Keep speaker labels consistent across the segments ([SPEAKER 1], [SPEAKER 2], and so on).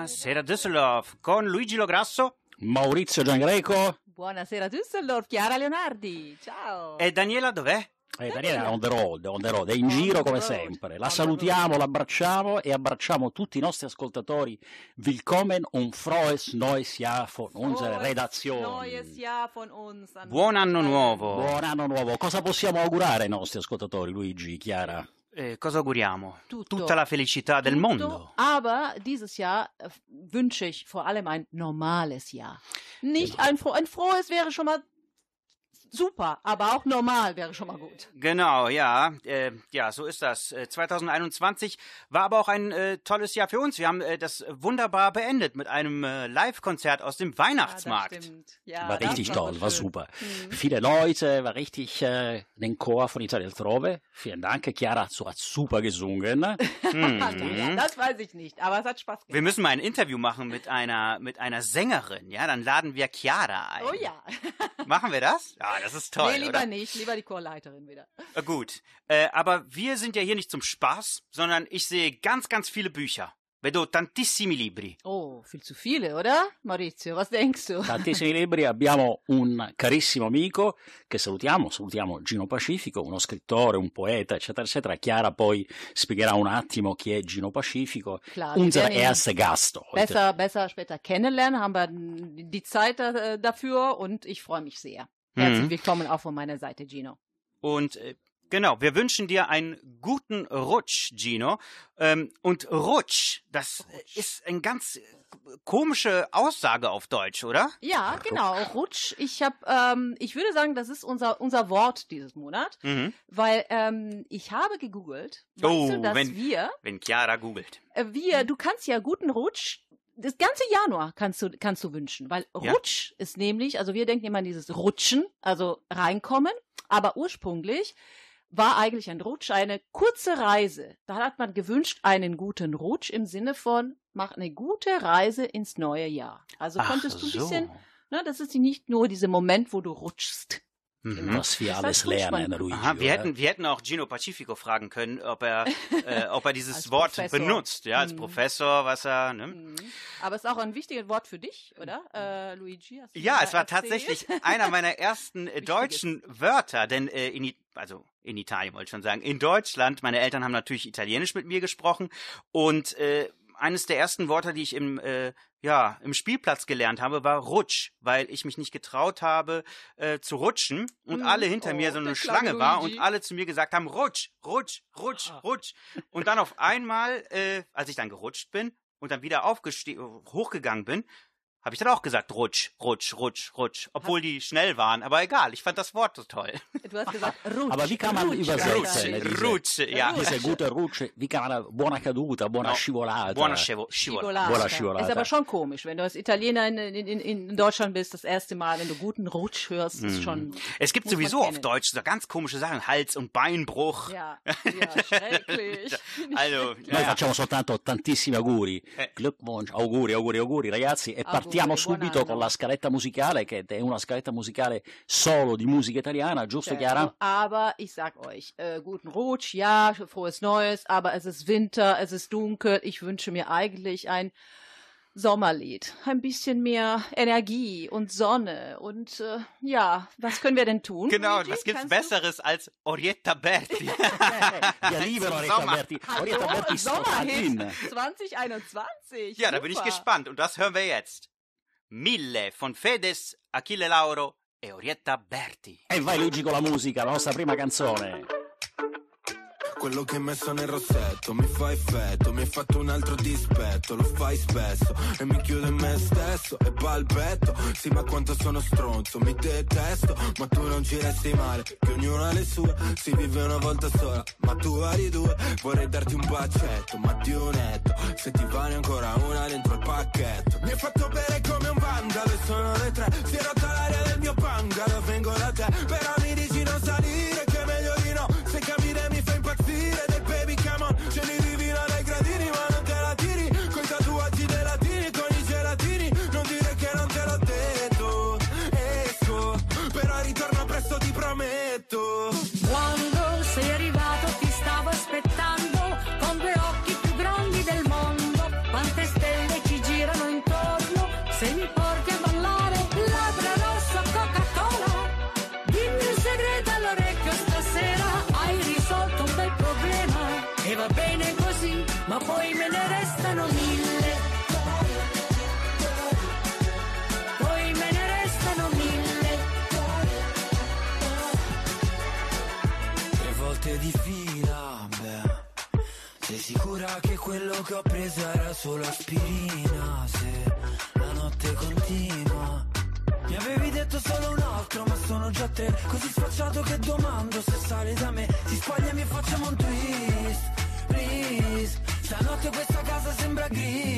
[SPEAKER 1] Buonasera Düsseldorf con Luigi Lograsso
[SPEAKER 2] Maurizio Giangreco
[SPEAKER 3] Buonasera Düsseldorf, Chiara Leonardi, ciao.
[SPEAKER 1] e Daniela dov'è?
[SPEAKER 2] e Daniela è on the road, on the road, è in giro come sempre. La salutiamo, l'abbracciamo e abbracciamo tutti i nostri ascoltatori. Willkommen und frohes neues Jahr von unserer
[SPEAKER 3] Frohes
[SPEAKER 2] Redaktion.
[SPEAKER 3] Neues Jahr von uns. an
[SPEAKER 1] Buon anno nuovo!
[SPEAKER 2] Buon anno nuovo. Cosa possiamo augurare ai nostri ascoltatori, Luigi, Chiara?
[SPEAKER 1] Eh, cosa auguriamo?
[SPEAKER 3] Tutto.
[SPEAKER 1] Tutta la felicità del
[SPEAKER 3] Tutto,
[SPEAKER 1] mondo.
[SPEAKER 3] Aber dieses Jahr äh, wünsche ich vor allem ein normales Jahr. Nicht ein, fro ein frohes wäre schon mal super, aber auch normal wäre schon mal gut.
[SPEAKER 1] Genau, ja, äh, ja, so ist das. Äh, 2021 war aber auch ein äh, tolles Jahr für uns. Wir haben äh, das wunderbar beendet mit einem äh, Live-Konzert aus dem Weihnachtsmarkt.
[SPEAKER 3] Ja, das stimmt. Ja,
[SPEAKER 2] war
[SPEAKER 3] das
[SPEAKER 2] richtig
[SPEAKER 3] war
[SPEAKER 2] toll, war super.
[SPEAKER 3] Mhm.
[SPEAKER 2] Viele Leute, war richtig äh, den Chor von Italia Altrove. Vielen Dank, Chiara so hat super gesungen.
[SPEAKER 1] Mhm.
[SPEAKER 3] das weiß ich nicht, aber es hat Spaß
[SPEAKER 1] Wir
[SPEAKER 3] gemacht.
[SPEAKER 1] müssen mal ein Interview machen mit einer mit einer Sängerin, ja? Dann laden wir Chiara ein.
[SPEAKER 3] Oh ja.
[SPEAKER 1] Machen wir das? Ja, das ist toll,
[SPEAKER 3] nee, lieber
[SPEAKER 1] oder?
[SPEAKER 3] nicht, lieber die Chorleiterin wieder.
[SPEAKER 1] Äh, Gut, äh, aber wir sind ja hier nicht zum Spaß, sondern ich sehe ganz, ganz viele Bücher. Vedo tantissimi libri.
[SPEAKER 3] Oh, viel zu viele, oder? Maurizio, was denkst du?
[SPEAKER 2] Tantissimi libri, abbiamo un carissimo amico che salutiamo, salutiamo Gino Pacifico, uno scrittore, un poeta, eccetera, eccetera. Chiara poi spiegherà un attimo chi è Gino Pacifico.
[SPEAKER 3] Klar,
[SPEAKER 2] Unser erster Gast heute.
[SPEAKER 3] besser, besser später kennenlernen, haben wir die Zeit äh, dafür und ich freue mich sehr. Herzlich
[SPEAKER 1] Mhm.
[SPEAKER 3] willkommen auch von meiner Seite, Gino.
[SPEAKER 1] Und äh, genau, wir wünschen dir einen guten Rutsch, Gino. Ähm, und Rutsch, das äh, ist eine ganz äh, komische Aussage auf Deutsch, oder?
[SPEAKER 3] Ja, genau, Rutsch. Ich habe, ähm, ich würde sagen, das ist unser unser Wort dieses Monat,
[SPEAKER 1] Mhm.
[SPEAKER 3] weil ähm, ich habe gegoogelt, weißt
[SPEAKER 1] Oh,
[SPEAKER 3] du, dass
[SPEAKER 1] wenn-
[SPEAKER 3] wir,
[SPEAKER 1] Wenn Chiara googelt.
[SPEAKER 3] wir, du kannst ja guten Rutsch. Das ganze Januar kannst du, kannst du wünschen, weil
[SPEAKER 1] Ja.
[SPEAKER 3] Rutsch ist nämlich, also wir denken immer an dieses Rutschen, also reinkommen, aber ursprünglich war eigentlich ein Rutsch eine kurze Reise. Da hat man gewünscht einen guten Rutsch im Sinne von, mach eine gute Reise ins neue Jahr. Also konntest du ein bisschen, ne, das ist nicht nur dieser Moment, wo du rutschst.
[SPEAKER 1] Mhm.
[SPEAKER 2] Was wir alles lernen, Luigi.
[SPEAKER 1] Aha, wir
[SPEAKER 2] oder?
[SPEAKER 1] hätten, wir hätten auch Gino Pacifico fragen können, ob er, äh, ob er dieses Wort
[SPEAKER 3] Professor.
[SPEAKER 1] benutzt, ja, als
[SPEAKER 3] Mhm.
[SPEAKER 1] Professor, was er, ne?
[SPEAKER 3] Mhm. Aber es ist auch ein wichtiges Wort für dich, oder, äh, Luigi? Hast du
[SPEAKER 1] Ja, es war
[SPEAKER 3] erzählt?
[SPEAKER 1] tatsächlich einer meiner ersten äh, deutschen Wörter, denn äh, in, also in Italien wollte ich schon sagen, in Deutschland, meine Eltern haben natürlich Italienisch mit mir gesprochen und äh, eines der ersten Worte, die ich im äh, ja im Spielplatz gelernt habe, war Rutsch, weil ich mich nicht getraut habe äh, zu rutschen und
[SPEAKER 3] Mhm.
[SPEAKER 1] alle hinter
[SPEAKER 3] Oh,
[SPEAKER 1] mir so eine Schlange war und alle zu mir gesagt haben Rutsch, Rutsch, Rutsch, Rutsch und dann auf einmal, äh, als ich dann gerutscht bin und dann wieder aufgeste hochgegangen bin, habe ich dann auch gesagt, rutsch, rutsch, rutsch, rutsch. Obwohl die schnell waren, aber egal, ich fand das Wort so toll.
[SPEAKER 3] Du hast gesagt Rutsch.
[SPEAKER 2] Aber wie kann man
[SPEAKER 3] Rutsch,
[SPEAKER 2] übersetzen?
[SPEAKER 3] Alter.
[SPEAKER 2] diese-
[SPEAKER 1] Rutsch, ja.
[SPEAKER 2] Diese gute Rutsche, wie kann man buona caduta, buona
[SPEAKER 1] No.
[SPEAKER 2] scivolata.
[SPEAKER 1] Buona scivo- scivola.
[SPEAKER 3] Scivolata.
[SPEAKER 2] Buona Scivolata.
[SPEAKER 3] Ist aber schon komisch, wenn du als Italiener in, in, in, in Deutschland bist, das erste Mal, wenn du guten Rutsch hörst, ist schon.
[SPEAKER 1] Es gibt sowieso auf. Deutsch so ganz komische Sachen, Hals- und Beinbruch.
[SPEAKER 3] Ja, ja schrecklich.
[SPEAKER 1] Also,
[SPEAKER 2] Noi
[SPEAKER 1] ja,
[SPEAKER 2] facciamo soltanto tantissimi auguri.
[SPEAKER 1] Eh.
[SPEAKER 2] Glückwunsch, auguri, auguri, auguri ragazzi. E
[SPEAKER 3] Auguri,
[SPEAKER 2] partiamo subito con la scaletta musicale, che è una scaletta musicale solo di musica italiana, giusto Chiara?
[SPEAKER 3] Aber ich sag euch, äh, guten Rutsch, ja, frohes Neues, aber es ist Winter, es ist dunkel. Ich wünsche mir eigentlich ein Sommerlied. Ein bisschen mehr Energie und Sonne. Und äh, ja, was können wir denn tun?
[SPEAKER 1] genau,
[SPEAKER 3] Luigi?
[SPEAKER 1] was gibt's
[SPEAKER 3] Kannst du-
[SPEAKER 1] Besseres als Orietta Berti?
[SPEAKER 2] Wir lieben
[SPEAKER 1] Zum
[SPEAKER 2] Orietta
[SPEAKER 1] Sommer.
[SPEAKER 2] Berti. Orietta Berti.
[SPEAKER 3] Sommerhit 2021.
[SPEAKER 1] ja, da bin ich
[SPEAKER 3] Super.
[SPEAKER 1] gespannt und das hören wir jetzt. Mille von Fedes, Achille Lauro e Orietta Berti.
[SPEAKER 2] E vai Luigi con la musica, la nostra prima canzone.
[SPEAKER 4] Quello che hai messo nel rossetto. Mi fa effetto, mi hai fatto un altro dispetto, lo fai spesso e mi chiudo in me stesso e palpetto. Sì, ma quanto sono stronzo, mi detesto, ma tu non ci resti male, che ognuno ha le sue, si vive una volta sola, ma tu hai due, vorrei darti un bacetto, ma un netto, se ti vale ancora una dentro il pacchetto. Mi hai fatto bere come un vandalo e sono le tre, si è rotta l'aria del mio bungalow, vengo da te, solo aspirina? Se la notte continua. Mi avevi detto solo un altro, ma sono già tre. Così sfacciato che domando se sale da me. Si spogliami e facciamo un twist. Please. Stanotte questa casa sembra gris.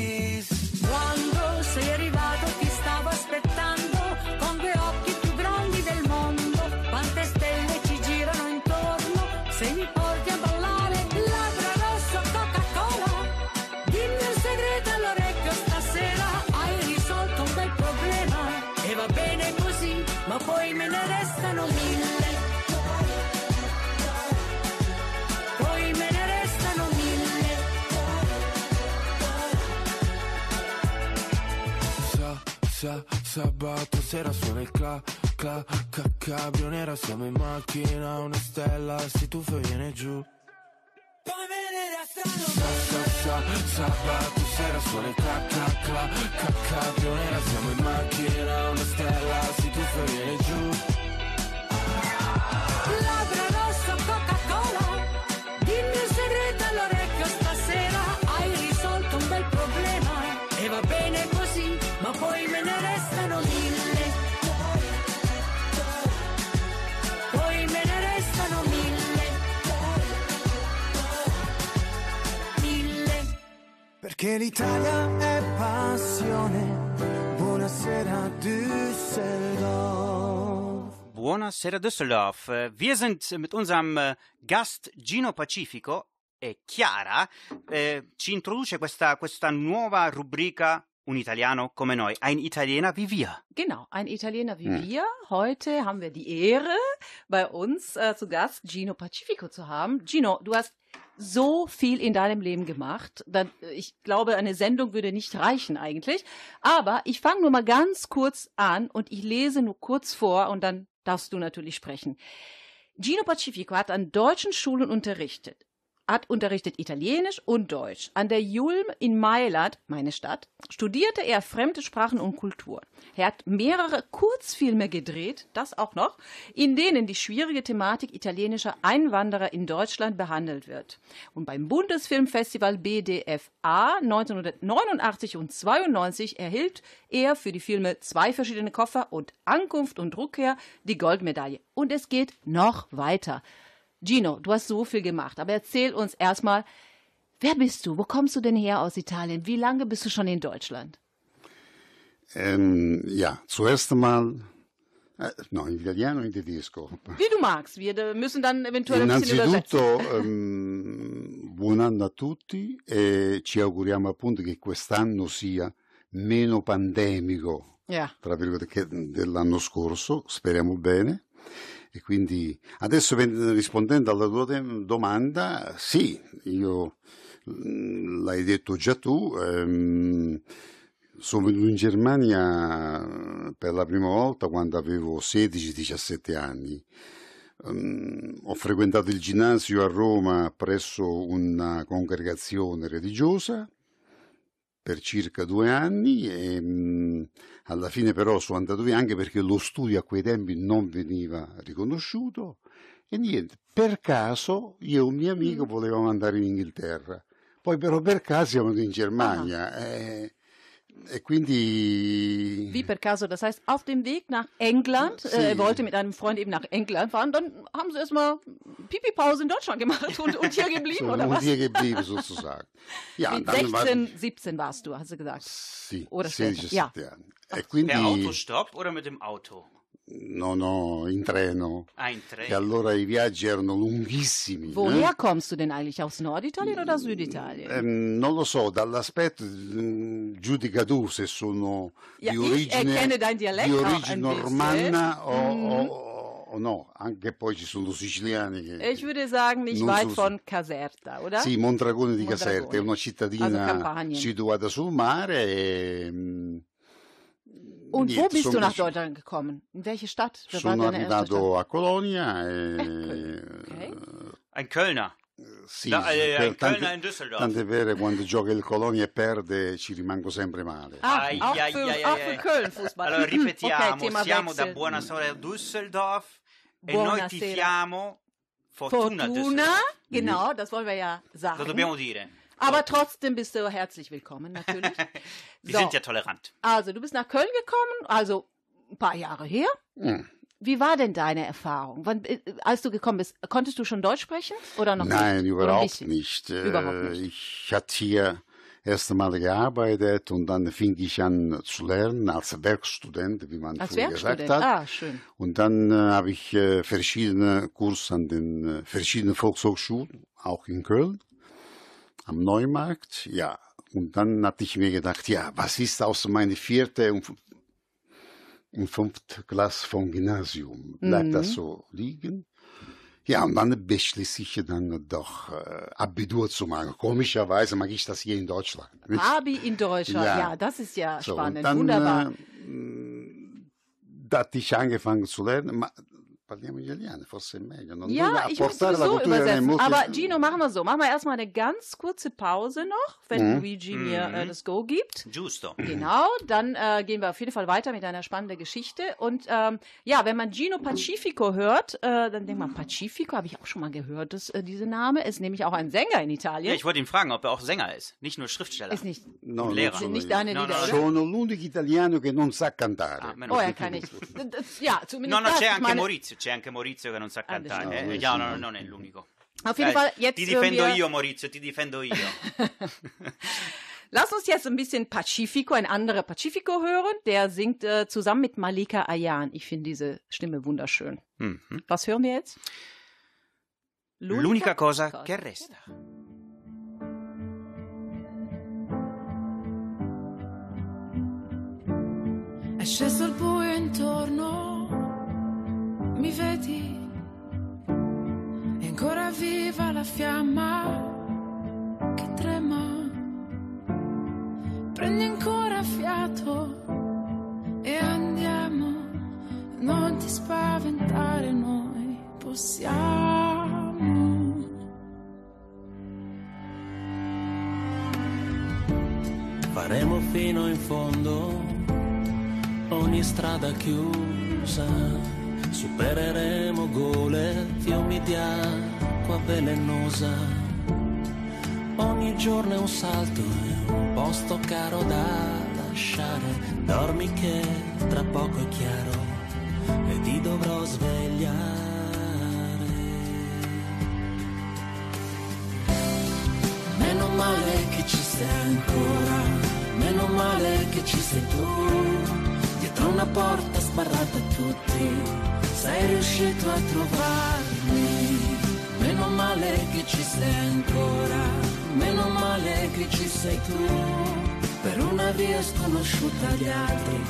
[SPEAKER 4] Sabato sera suona il cla, cla, ca, cabrio nera Siamo in macchina, una stella si tuffa e viene giù Poi me ne restano Sa, sa, sa, sabato sera suona il cla, ca, cabrio nera Siamo in macchina, una stella si tuffa e viene giù
[SPEAKER 5] Labbra rosso, Coca-Cola.
[SPEAKER 4] Perché l'Italia è passione Buonasera Düsseldorf
[SPEAKER 1] Buonasera Düsseldorf. Wir sind mit unserem äh, Gast Gino Pacifico e Chiara eh, ci introduce questa, questa nuova rubrica Un Italiano come noi, ein Italiener wie wir.
[SPEAKER 3] Genau, ein Italiener wie
[SPEAKER 2] Hm.
[SPEAKER 3] wir. Heute haben wir die Ehre, bei uns äh, zu Gast Gino Pacifico zu haben. Gino, du hast so viel in deinem Leben gemacht. Äh, ich glaube, eine Sendung würde nicht reichen eigentlich. Aber ich fange nur mal ganz kurz an und ich lese nur kurz vor und dann darfst du natürlich sprechen. Gino Pacifico hat an deutschen Schulen unterrichtet. Hat unterrichtet Italienisch und Deutsch. An der Julm in Mailand, meine Stadt, studierte er fremde Sprachen und Kulturen. Er hat mehrere Kurzfilme gedreht, das auch noch, in denen die schwierige Thematik italienischer Einwanderer in Deutschland behandelt wird. Und beim Bundesfilmfestival BDFA 1989 und 92 erhielt er für die Filme Zwei verschiedene Koffer und Ankunft und Rückkehr die Goldmedaille. Und es geht noch weiter. Gino, du hast so viel gemacht, aber erzähl uns erstmal, wer bist du? Wo kommst du denn her aus Italien? Wie lange bist du schon in Deutschland?
[SPEAKER 6] Ähm, ja, zuerst einmal, äh, no, in italiano o in tedesco?
[SPEAKER 3] Wie du magst. Wir müssen dann eventuell ein bisschen übersetzen.
[SPEAKER 6] Innanzitutto, ehm, buon anno a tutti e ci auguriamo appunto che quest'anno sia meno pandemico,
[SPEAKER 3] Ja.
[SPEAKER 6] tra virgolette, dell'anno scorso, speriamo bene. E quindi adesso rispondendo alla tua domanda, sì, io mm, l'hai detto già tu, ehm, sono venuto in Germania per la prima volta quando avevo 16-17 anni. Ehm, ho frequentato il ginnasio a Roma presso una congregazione religiosa per circa due anni e mm, alla fine però sono andato via anche perché lo studio a quei tempi non veniva riconosciuto e niente, per caso io e un mio amico volevamo andare in Inghilterra, poi però per caso siamo andati in Germania eh, e quindi...
[SPEAKER 3] Wie per caso, das heißt, auf dem Weg nach England, äh, er wollte mit einem Freund eben nach England fahren, dann haben sie erstmal Pipi-Pause in Deutschland gemacht und, und hier geblieben,
[SPEAKER 6] sono
[SPEAKER 3] oder was?
[SPEAKER 6] hier geblieben sozusagen. Ja,
[SPEAKER 3] Mit
[SPEAKER 6] dann war-
[SPEAKER 3] 16, 17 warst du, hast du gesagt.
[SPEAKER 6] Sì,
[SPEAKER 3] Ora
[SPEAKER 6] 16,
[SPEAKER 3] aspetta, ja.
[SPEAKER 6] 17 anni. E
[SPEAKER 1] Per
[SPEAKER 6] quindi
[SPEAKER 1] Autostopp oder mit dem Auto?
[SPEAKER 6] No, no, in treno.
[SPEAKER 1] Ein
[SPEAKER 6] E
[SPEAKER 1] Train.
[SPEAKER 6] allora i viaggi erano lunghissimi.
[SPEAKER 3] Woher
[SPEAKER 6] eh?
[SPEAKER 3] kommst du denn eigentlich? Aus Norditalien oder Süditalien?
[SPEAKER 6] Ehm, non lo so, dall'aspetto mm, giudica tu se sono
[SPEAKER 3] Ja,
[SPEAKER 6] di
[SPEAKER 3] ich
[SPEAKER 6] origine,
[SPEAKER 3] Dialekt
[SPEAKER 6] di origine
[SPEAKER 3] ein
[SPEAKER 6] normanna o,
[SPEAKER 3] Mhm.
[SPEAKER 6] o- o no, anche poi ci sono siciliani che...
[SPEAKER 3] Ich würde sagen, nicht weit
[SPEAKER 6] so-
[SPEAKER 3] von Caserta, oder?
[SPEAKER 6] Sì, Mondragone di
[SPEAKER 3] Mondragone.
[SPEAKER 6] Caserta, è una cittadina situata sul mare e... mm,
[SPEAKER 3] Und wo bist du nach Deutschland gekommen? In welche Stadt? Wer war
[SPEAKER 6] Sono
[SPEAKER 3] deine erste Stadt?
[SPEAKER 6] arrivato a Colonia e...
[SPEAKER 3] Köln, ok.
[SPEAKER 1] Ein Kölner.
[SPEAKER 6] Sì,
[SPEAKER 1] Da- eh,
[SPEAKER 6] per-
[SPEAKER 1] in Köln
[SPEAKER 6] tante-
[SPEAKER 1] e in Düsseldorf.
[SPEAKER 6] Tant'è vero, quando gioca il Colonia e perde ci rimango sempre male.
[SPEAKER 3] Ah,
[SPEAKER 1] Ai,
[SPEAKER 3] auch,
[SPEAKER 1] ai,
[SPEAKER 3] für,
[SPEAKER 1] ai,
[SPEAKER 3] auch
[SPEAKER 1] ai,
[SPEAKER 3] für
[SPEAKER 1] ai.
[SPEAKER 3] Köln Fußball.
[SPEAKER 1] Allora ripetiamo,
[SPEAKER 3] okay,
[SPEAKER 1] siamo da
[SPEAKER 3] Wechsel.
[SPEAKER 1] Buonasera Düsseldorf e noi
[SPEAKER 3] Buonasera.
[SPEAKER 1] tifiamo Fortuna,
[SPEAKER 3] Fortuna, genau, das wollen wir ja sagen.
[SPEAKER 1] So dobbiamo dire.
[SPEAKER 3] Aber trotzdem bist du herzlich willkommen, natürlich.
[SPEAKER 1] Wir
[SPEAKER 3] So.
[SPEAKER 1] sind ja tolerant.
[SPEAKER 3] Also, du bist nach Köln gekommen, also ein paar Jahre her.
[SPEAKER 6] Mm.
[SPEAKER 3] Wie war denn deine Erfahrung? Wann, äh, als du gekommen bist, konntest du schon Deutsch sprechen oder noch
[SPEAKER 6] Nein,
[SPEAKER 3] nicht?
[SPEAKER 6] Überhaupt
[SPEAKER 3] bisschen?
[SPEAKER 6] nicht. Äh,
[SPEAKER 3] Überhaupt nicht.
[SPEAKER 6] Ich hatte hier erst einmal gearbeitet und dann fing ich an zu lernen als Werkstudent, wie man
[SPEAKER 3] Als
[SPEAKER 6] früher gesagt hat.
[SPEAKER 3] Ah, schön.
[SPEAKER 6] Und dann äh, habe ich äh, verschiedene Kurse an den äh, verschiedenen Volkshochschulen, auch in Köln, am Neumarkt. Ja, und dann hatte ich mir gedacht, ja, was ist aus meiner vierte und, und fünfte Klasse vom Gymnasium? Bleibt
[SPEAKER 3] Mhm.
[SPEAKER 6] das so liegen? Ja, und dann beschließe ich dann doch äh, Abitur zu machen. Komischerweise mache ich das hier in Deutschland. nicht?
[SPEAKER 3] Abi in Deutschland, ja.
[SPEAKER 6] Ja.
[SPEAKER 3] das ist ja
[SPEAKER 6] So,
[SPEAKER 3] spannend.
[SPEAKER 6] dann,
[SPEAKER 3] Wunderbar.
[SPEAKER 6] Äh, da hatte ich angefangen zu lernen. Parliamo italiano, forse è meglio. Non
[SPEAKER 3] ja, ich muss
[SPEAKER 6] cultura delle
[SPEAKER 3] übersetzen.
[SPEAKER 6] multi-
[SPEAKER 3] Aber Gino, machen wir so. Machen wir erstmal eine ganz kurze Pause noch, wenn
[SPEAKER 6] Mhm.
[SPEAKER 3] Luigi mir
[SPEAKER 1] Mhm.
[SPEAKER 3] äh, das Go gibt.
[SPEAKER 1] Giusto.
[SPEAKER 3] Genau, dann äh, gehen wir auf jeden Fall weiter mit einer spannenden Geschichte. Und ähm, ja, wenn man Gino Pacifico hört, äh, dann denkt man, Pacifico habe ich auch schon mal gehört, das, äh, diese Name. Ist nämlich auch ein Sänger in Italien.
[SPEAKER 1] Ja, ich wollte ihn fragen, ob er auch Sänger ist, nicht nur Schriftsteller.
[SPEAKER 3] ist nicht.
[SPEAKER 6] No,
[SPEAKER 1] Lehrer.
[SPEAKER 6] sono
[SPEAKER 3] Sind nicht deine
[SPEAKER 1] No,
[SPEAKER 3] Lieder,
[SPEAKER 1] no,
[SPEAKER 3] oder?
[SPEAKER 6] Sono l'unico italiano che non sa cantare.
[SPEAKER 1] Ah,
[SPEAKER 3] Oh, er kann nicht. Das, ja, zumindest
[SPEAKER 1] No, no,
[SPEAKER 3] das.
[SPEAKER 1] c'è
[SPEAKER 3] Ich
[SPEAKER 1] anche
[SPEAKER 3] meine,
[SPEAKER 1] Maurizio, c'è anche Maurizio che non sa
[SPEAKER 3] Ah,
[SPEAKER 1] cantare.
[SPEAKER 6] stimmt.
[SPEAKER 1] eh.
[SPEAKER 6] No,
[SPEAKER 1] Ja,
[SPEAKER 6] no,
[SPEAKER 1] no,
[SPEAKER 6] no.
[SPEAKER 1] non è l'unico.
[SPEAKER 3] Auf jeden Fall, jetzt
[SPEAKER 1] ti difendo
[SPEAKER 3] wir,
[SPEAKER 1] io, Maurizio, ti difendo io.
[SPEAKER 3] Lass uns jetzt ein bisschen Pacifico, ein anderer Pacifico hören. Der singt äh, zusammen mit Malika Ayan. Ich finde diese Stimme wunderschön.
[SPEAKER 1] Mhm.
[SPEAKER 3] Was hören wir jetzt?
[SPEAKER 1] L'unica cosa che resta.
[SPEAKER 7] È sceso il buio intorno, mi vedi? È ancora viva la fiamma che trema. Prendi ancora fiato e andiamo. Non ti spaventare, noi possiamo.
[SPEAKER 8] Faremo fino in fondo ogni strada chiusa, supereremo gole, fiumi di acqua velenosa. Ogni giorno è un salto, è un posto caro da lasciare. Dormi che tra poco è chiaro e ti dovrò svegliare. Meno male che ci sei ancora, meno male che ci sei tu. Dietro una porta sbarrata a tutti, sei riuscito a trovarmi. Meno male che ci sei ancora, meno male che ci sei tu. Per una via sconosciuta agli altri,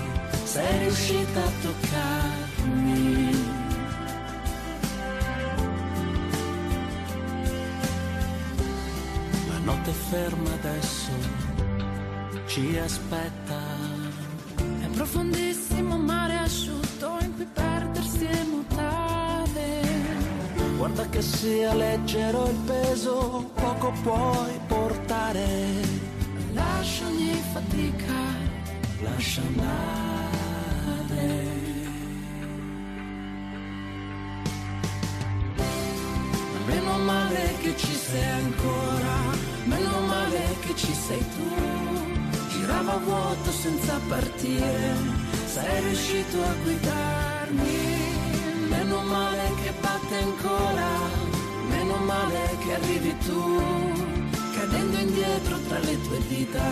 [SPEAKER 8] sei riuscita a toccarmi. La notte è ferma adesso, ci aspetta.
[SPEAKER 7] È profondissimo
[SPEAKER 8] che sia leggero il peso, poco puoi portare.
[SPEAKER 7] Lascia ogni fatica,
[SPEAKER 8] Lascia andare.
[SPEAKER 7] meno male che ci sei ancora, meno male che ci sei tu. Girava vuoto senza partire, sei riuscito a guidarmi. Meno male che batte ancora, meno male che arrivi tu, cadendo indietro tra le tue dita,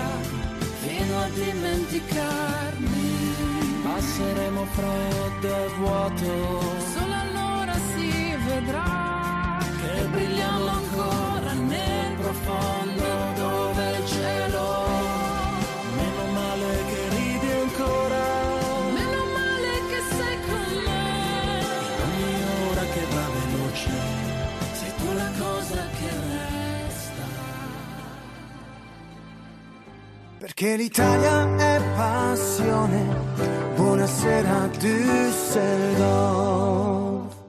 [SPEAKER 7] fino a dimenticarmi.
[SPEAKER 8] Passeremo freddo e vuoto,
[SPEAKER 7] Solo allora si vedrà
[SPEAKER 8] che brilliamo ancora nel profondo
[SPEAKER 9] Perché l'Italia è passione. Buonasera Düsseldorf.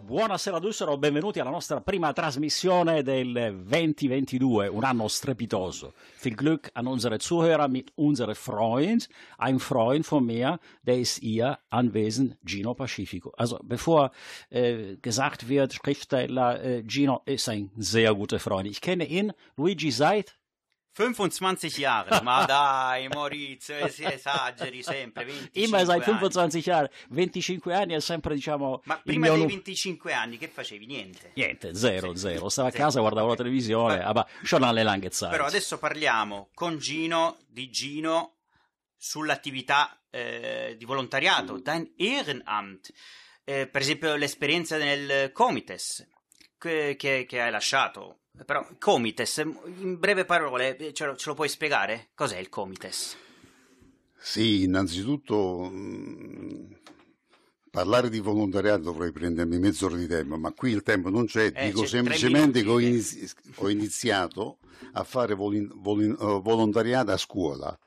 [SPEAKER 2] Buonasera Düsseldorf, benvenuti alla nostra prima trasmissione del 2022, un anno strepitoso. Viel Glück an unsere Zuhörer mit unserem Freund, ein Freund von mir, der ist hier anwesend, Gino Pacifico. Also bevor äh, gesagt wird, Schriftsteller äh, Gino ist ein sehr guter Freund. Ich kenne ihn, Luigi, seit
[SPEAKER 1] 25 Jahre. Ma dai, Maurizio, si esageri sempre. 25
[SPEAKER 2] Immer seit
[SPEAKER 1] anni.
[SPEAKER 2] 25 anni, 25 anni è sempre diciamo
[SPEAKER 1] Ma prima
[SPEAKER 2] mio
[SPEAKER 1] dei
[SPEAKER 2] nu-
[SPEAKER 1] 25 anni che facevi? Niente.
[SPEAKER 2] Niente, zero, zero. Stavo a casa, guardavo la televisione,
[SPEAKER 1] Beh.
[SPEAKER 2] alle lange Zeit.
[SPEAKER 1] Però adesso parliamo con Gino, di Gino, sull'attività eh, di volontariato, dein Ehrenamt. Eh, per esempio l'esperienza nel Comites che, che- che hai lasciato. Però Comites, in breve parole, eh, ce lo, ce lo puoi spiegare? Cos'è il Comites?
[SPEAKER 6] Sì, innanzitutto mh, parlare di volontariato dovrei prendermi mezz'ora di tempo, ma qui il tempo non c'è.
[SPEAKER 1] Eh,
[SPEAKER 6] Dico
[SPEAKER 1] c'è
[SPEAKER 6] semplicemente che ho,
[SPEAKER 1] minuti.
[SPEAKER 6] inizi- ho iniziato a fare volin- volin- eh, volontariato a scuola.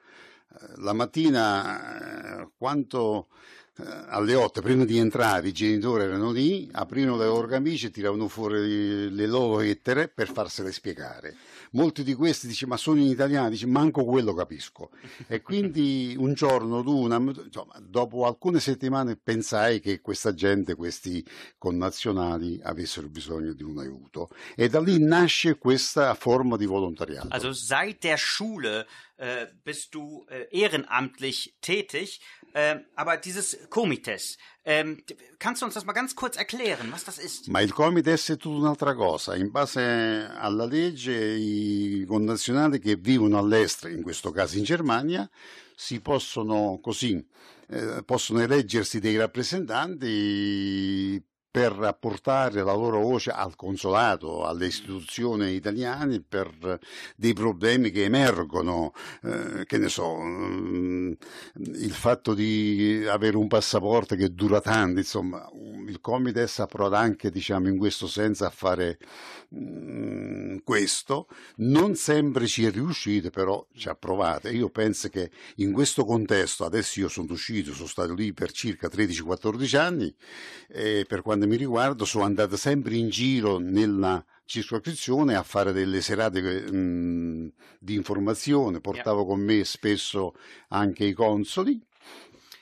[SPEAKER 6] Eh, La mattina, eh, quanto eh, alle 8, prima di entrare, i genitori erano lì, aprivano le loro camicie tiravano fuori le loro lettere per farsele spiegare. Molti di questi dice ma sono in italiano, dice manco quello capisco. E quindi un giorno tu, una- insomma, dopo alcune settimane pensai che questa gente, questi connazionali avessero bisogno di un aiuto e da lì nasce questa forma di volontariato.
[SPEAKER 1] Also seit der Schule äh, bist du äh, ehrenamtlich tätig, ähm, aber dieses Comites, ähm, kannst du uns das mal ganz kurz erklären, was das ist?
[SPEAKER 6] Ma il Comites è tutta un'altra cosa. In base alla legge, i connazionali che vivono all'estero, in questo caso in Germania, si possono così, eh, possono eleggersi dei rappresentanti per apportare la loro voce al consolato, alle istituzioni italiane per dei problemi che emergono, eh, che ne so, mm, il fatto di avere un passaporto che dura tanto, insomma, il Comites ha provato anche, diciamo, in questo senso a fare mm, questo, non sempre ci è riuscito, però ci ha provato. Io penso che in questo contesto, adesso io sono uscito, sono stato lì per circa 13-14 anni, e per quanto mi riguarda sono andato sempre in giro nella circoscrizione a fare delle serate mm, di informazione, portavo con me spesso anche i consoli.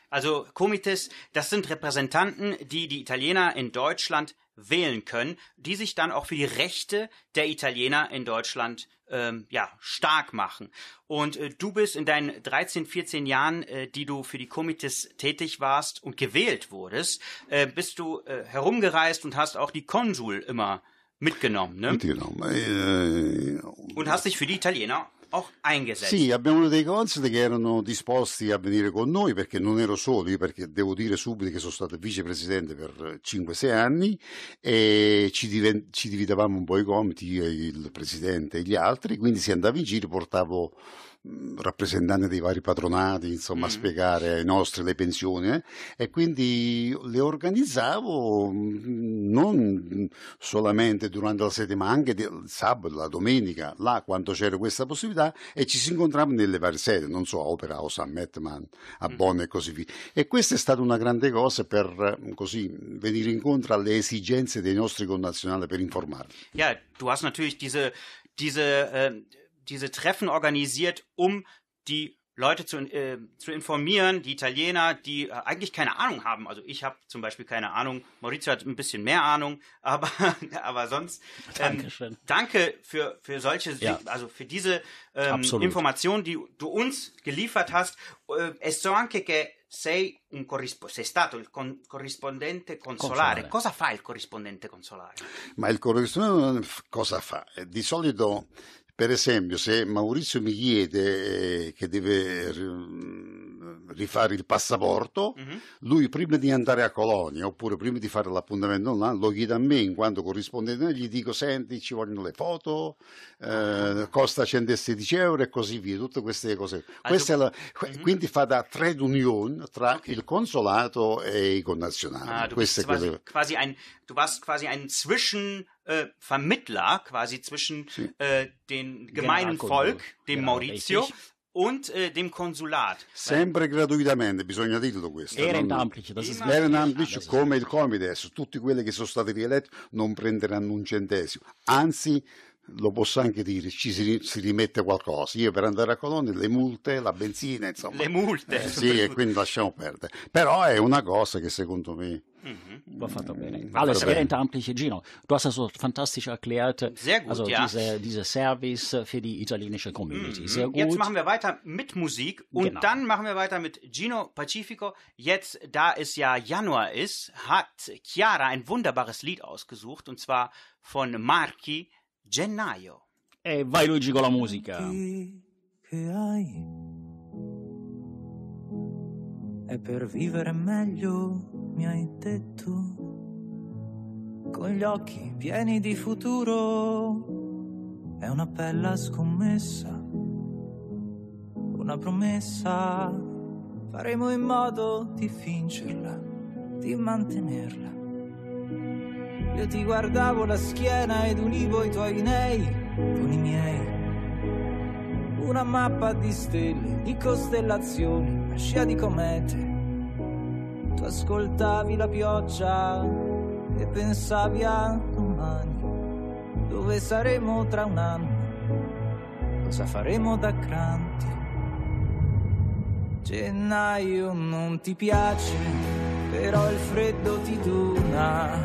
[SPEAKER 1] Also Comites, das sind Repräsentanten, die die Italiener in Deutschland wählen können, die sich dann auch für die Rechte der Italiener in Deutschland ähm, ja, stark machen. Und äh, du bist in deinen 13, 14 Jahren, äh, die du für die Comites tätig warst und gewählt wurdest, äh, bist du äh, herumgereist und hast auch die Konsul immer mitgenommen, ne?
[SPEAKER 6] Mitgenommen. Eh,
[SPEAKER 1] Und hast dich für die Italiener eingesetzt.
[SPEAKER 6] Sì, abbiamo dei consoli che erano disposti a venire con noi perché non ero solo, io perché devo dire subito che sono stato vicepresidente per 5-6 anni e ci, diven- ci dividevamo un po' i compiti, io, il presidente e gli altri, quindi se andavo in giro portavo rappresentanti dei vari patronati, insomma, a
[SPEAKER 1] Mm.
[SPEAKER 6] spiegare ai nostri le pensioni eh, e quindi le organizzavo mh, non solamente durante la settimana, anche di- il sabato, la domenica, là quando c'era questa possibilità e ci si incontrava nelle varie sedi, non so, a Opera House, a Mettman, a
[SPEAKER 1] Mm.
[SPEAKER 6] Bonn e così via. E questa è stata una grande cosa per eh, così venire incontro alle esigenze dei nostri connazionali per informarli.
[SPEAKER 1] Ja, du hast natürlich diese, diese, äh, diese Treffen organisiert, um die Leute zu, äh, zu informieren, die Italiener, die äh, eigentlich keine Ahnung haben. Also ich habe zum Beispiel keine Ahnung. Maurizio hat ein bisschen mehr Ahnung, aber, aber sonst. Ähm,
[SPEAKER 2] Dankeschön.
[SPEAKER 1] danke für, für solche,
[SPEAKER 2] Ja.
[SPEAKER 1] also für diese ähm. Informationen, die du uns geliefert hast. Äh, e so anche che sei, un corrispo- sei stato il con- corrispondente consolare.
[SPEAKER 2] Consolare.
[SPEAKER 1] Cosa fa il corrispondente consolare?
[SPEAKER 6] Ma il corrispondente cosa fa? Eh, Di solito, per esempio, se Maurizio mi chiede eh, che deve eh, rifare il passaporto,
[SPEAKER 1] Mhm.
[SPEAKER 6] lui prima di andare a Colonia oppure prima di fare l'appuntamento online lo chiede a me in quanto corrispondente, gli dico senti ci vogliono le foto, eh, costa 116 euro e così via, tutte queste cose. Questa è la-
[SPEAKER 1] Mhm.
[SPEAKER 6] Quindi fa da trade union tra il consolato e i connazionali.
[SPEAKER 1] Ah, quasi, quasi ein, du warst quasi ein Zwischenvermittler, quasi zwischen
[SPEAKER 6] Sì.
[SPEAKER 1] äh, den gemeinen. Volk, dem
[SPEAKER 2] Genau,
[SPEAKER 1] Maurizio,
[SPEAKER 2] richtig.
[SPEAKER 1] und äh, dem Konsulat.
[SPEAKER 6] Sempre gratuitamente, bisogna dirlo questo.
[SPEAKER 2] Ehrenamtliche, das ist
[SPEAKER 6] Ehrenamtlich
[SPEAKER 2] Das
[SPEAKER 6] come il Comites, tutti quelli che sono stati rieletti non prenderanno un centesimo, anzi lo posso anche dire, ci si, si rimette qualcosa. Io per andare a Colonia le multe, la benzina, insomma.
[SPEAKER 1] Le multe.
[SPEAKER 6] Eh, sì, e quindi lasciamo perdere. Però è una cosa che secondo me
[SPEAKER 2] War fatto bene.
[SPEAKER 6] War
[SPEAKER 2] Alles
[SPEAKER 6] bene.
[SPEAKER 2] Ehrenamtliche, Gino. Du hast das so fantastisch erklärt.
[SPEAKER 1] Sehr gut,
[SPEAKER 2] also
[SPEAKER 1] ja.
[SPEAKER 2] diese, diese Service für die italienische Community. Sehr gut.
[SPEAKER 1] Jetzt machen wir weiter mit Musik und
[SPEAKER 2] Genau.
[SPEAKER 1] dann machen wir weiter mit Gino Pacifico. Jetzt, da es ja Januar ist, hat Chiara ein wunderbares Lied ausgesucht und zwar von Marchi Gennaio.
[SPEAKER 2] E vai Luigi con la musica.
[SPEAKER 10] che hai è per vivere meglio, mi hai detto, con gli occhi pieni di futuro, è una bella scommessa, una promessa, faremo in modo di vincerla, di mantenerla. Io ti guardavo la schiena ed univo i tuoi nei con i miei una mappa di stelle, di costellazioni, una scia di comete. Tu ascoltavi la pioggia e pensavi a domani, dove saremo tra un anno, cosa faremo da grandi. Gennaio non ti piace, però il freddo ti dona,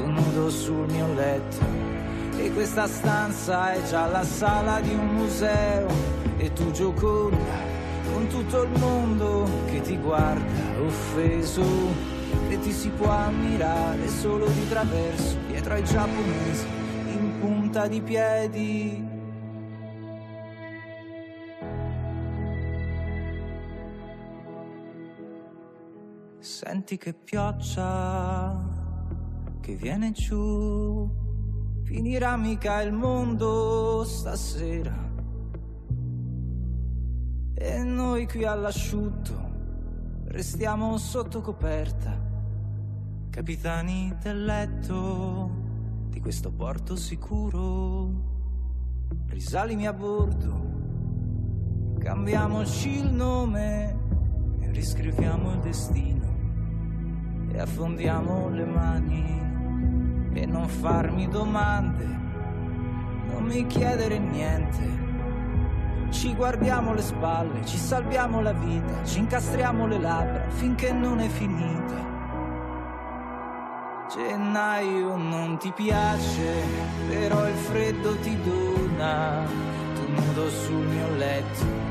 [SPEAKER 10] tu nudo sul mio letto. E questa stanza è già la sala di un museo. E tu gioconda con tutto il mondo che ti guarda offeso che ti si può ammirare solo di traverso dietro ai giapponesi in punta di piedi. Senti che pioggia che viene giù, finirà mica il mondo stasera. E noi qui all'asciutto restiamo sotto coperta, capitani del letto di questo porto sicuro. Risalimi a bordo, cambiamoci il nome e riscriviamo il destino. E affondiamo le mani e non farmi domande, non mi chiedere niente. Ci guardiamo le spalle, ci salviamo la vita, ci incastriamo le labbra finché non è finita. Gennaio non ti piace, però il freddo ti dona, tu nudo sul mio letto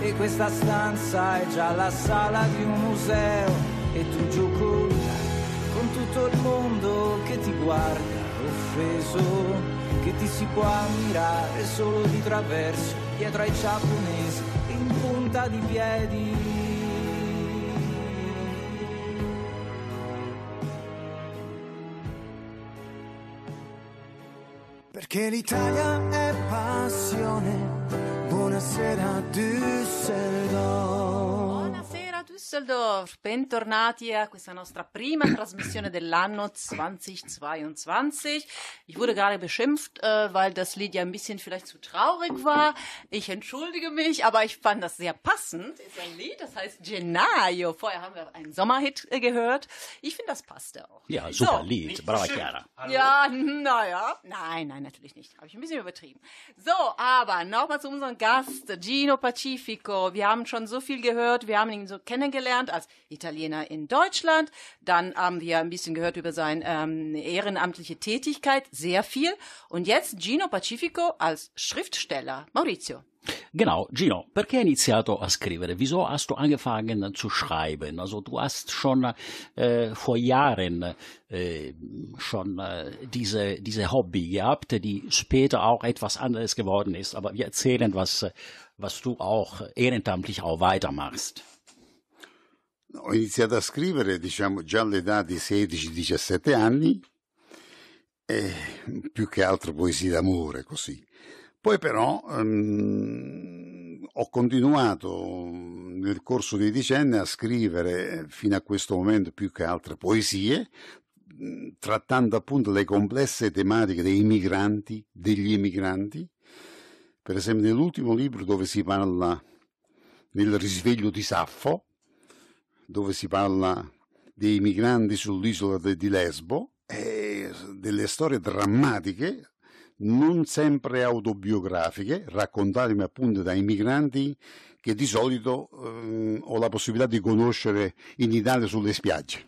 [SPEAKER 10] e questa stanza è già la sala di un museo e tu gioconda con tutto il mondo che ti guarda offeso, che ti si può ammirare solo di traverso dietro ai giapponesi in punta di piedi.
[SPEAKER 9] Perché l'Italia è passione. Buonasera Düsseldorf.
[SPEAKER 3] Düsseldorf, bentornati a questa nostra prima Trasmissione dell'anno 2022. Ich wurde gerade beschimpft, äh, weil das Lied ja ein bisschen vielleicht zu traurig war. Ich entschuldige mich, aber ich fand das sehr passend. Ist ein Lied, das heißt Gennaio. Vorher haben wir einen Sommerhit äh, gehört. Ich finde, das passte auch.
[SPEAKER 2] Ja, super
[SPEAKER 3] So.
[SPEAKER 2] Lied. Brava Chiara.
[SPEAKER 3] Ja, naja. Nein, nein, natürlich nicht. Habe ich ein bisschen übertrieben. So, aber nochmal zu unserem Gast, Gino Pacifico. Wir haben schon so viel gehört. Wir haben ihn so kennengelernt als Italiener in Deutschland. Dann haben wir ein bisschen gehört über seine ähm, ehrenamtliche Tätigkeit. Sehr viel. Und jetzt Gino Pacifico als Schriftsteller. Maurizio.
[SPEAKER 2] Genau, Gino, perché hai iniziato a scrivere? Wieso hast du angefangen zu schreiben? Also du hast schon äh, vor Jahren äh, schon äh, diese, diese Hobby gehabt, die später auch etwas anderes geworden ist. Aber wir erzählen, was, was du auch ehrenamtlich auch weitermachst.
[SPEAKER 6] Ho iniziato a scrivere, diciamo, già all'età di 16-17 anni, più che altro poesie d'amore, così. Poi però ehm, ho continuato nel corso dei decenni a scrivere fino a questo momento più che altre poesie, mh, trattando appunto le complesse tematiche dei migranti, degli emigranti. Per esempio nell'ultimo libro dove si parla nel risveglio di Saffo, dove si parla dei migranti sull'isola di Lesbo, e delle storie drammatiche, non sempre autobiografiche, raccontate appunto dai migranti che di solito eh, ho la possibilità di conoscere in Italia sulle spiagge.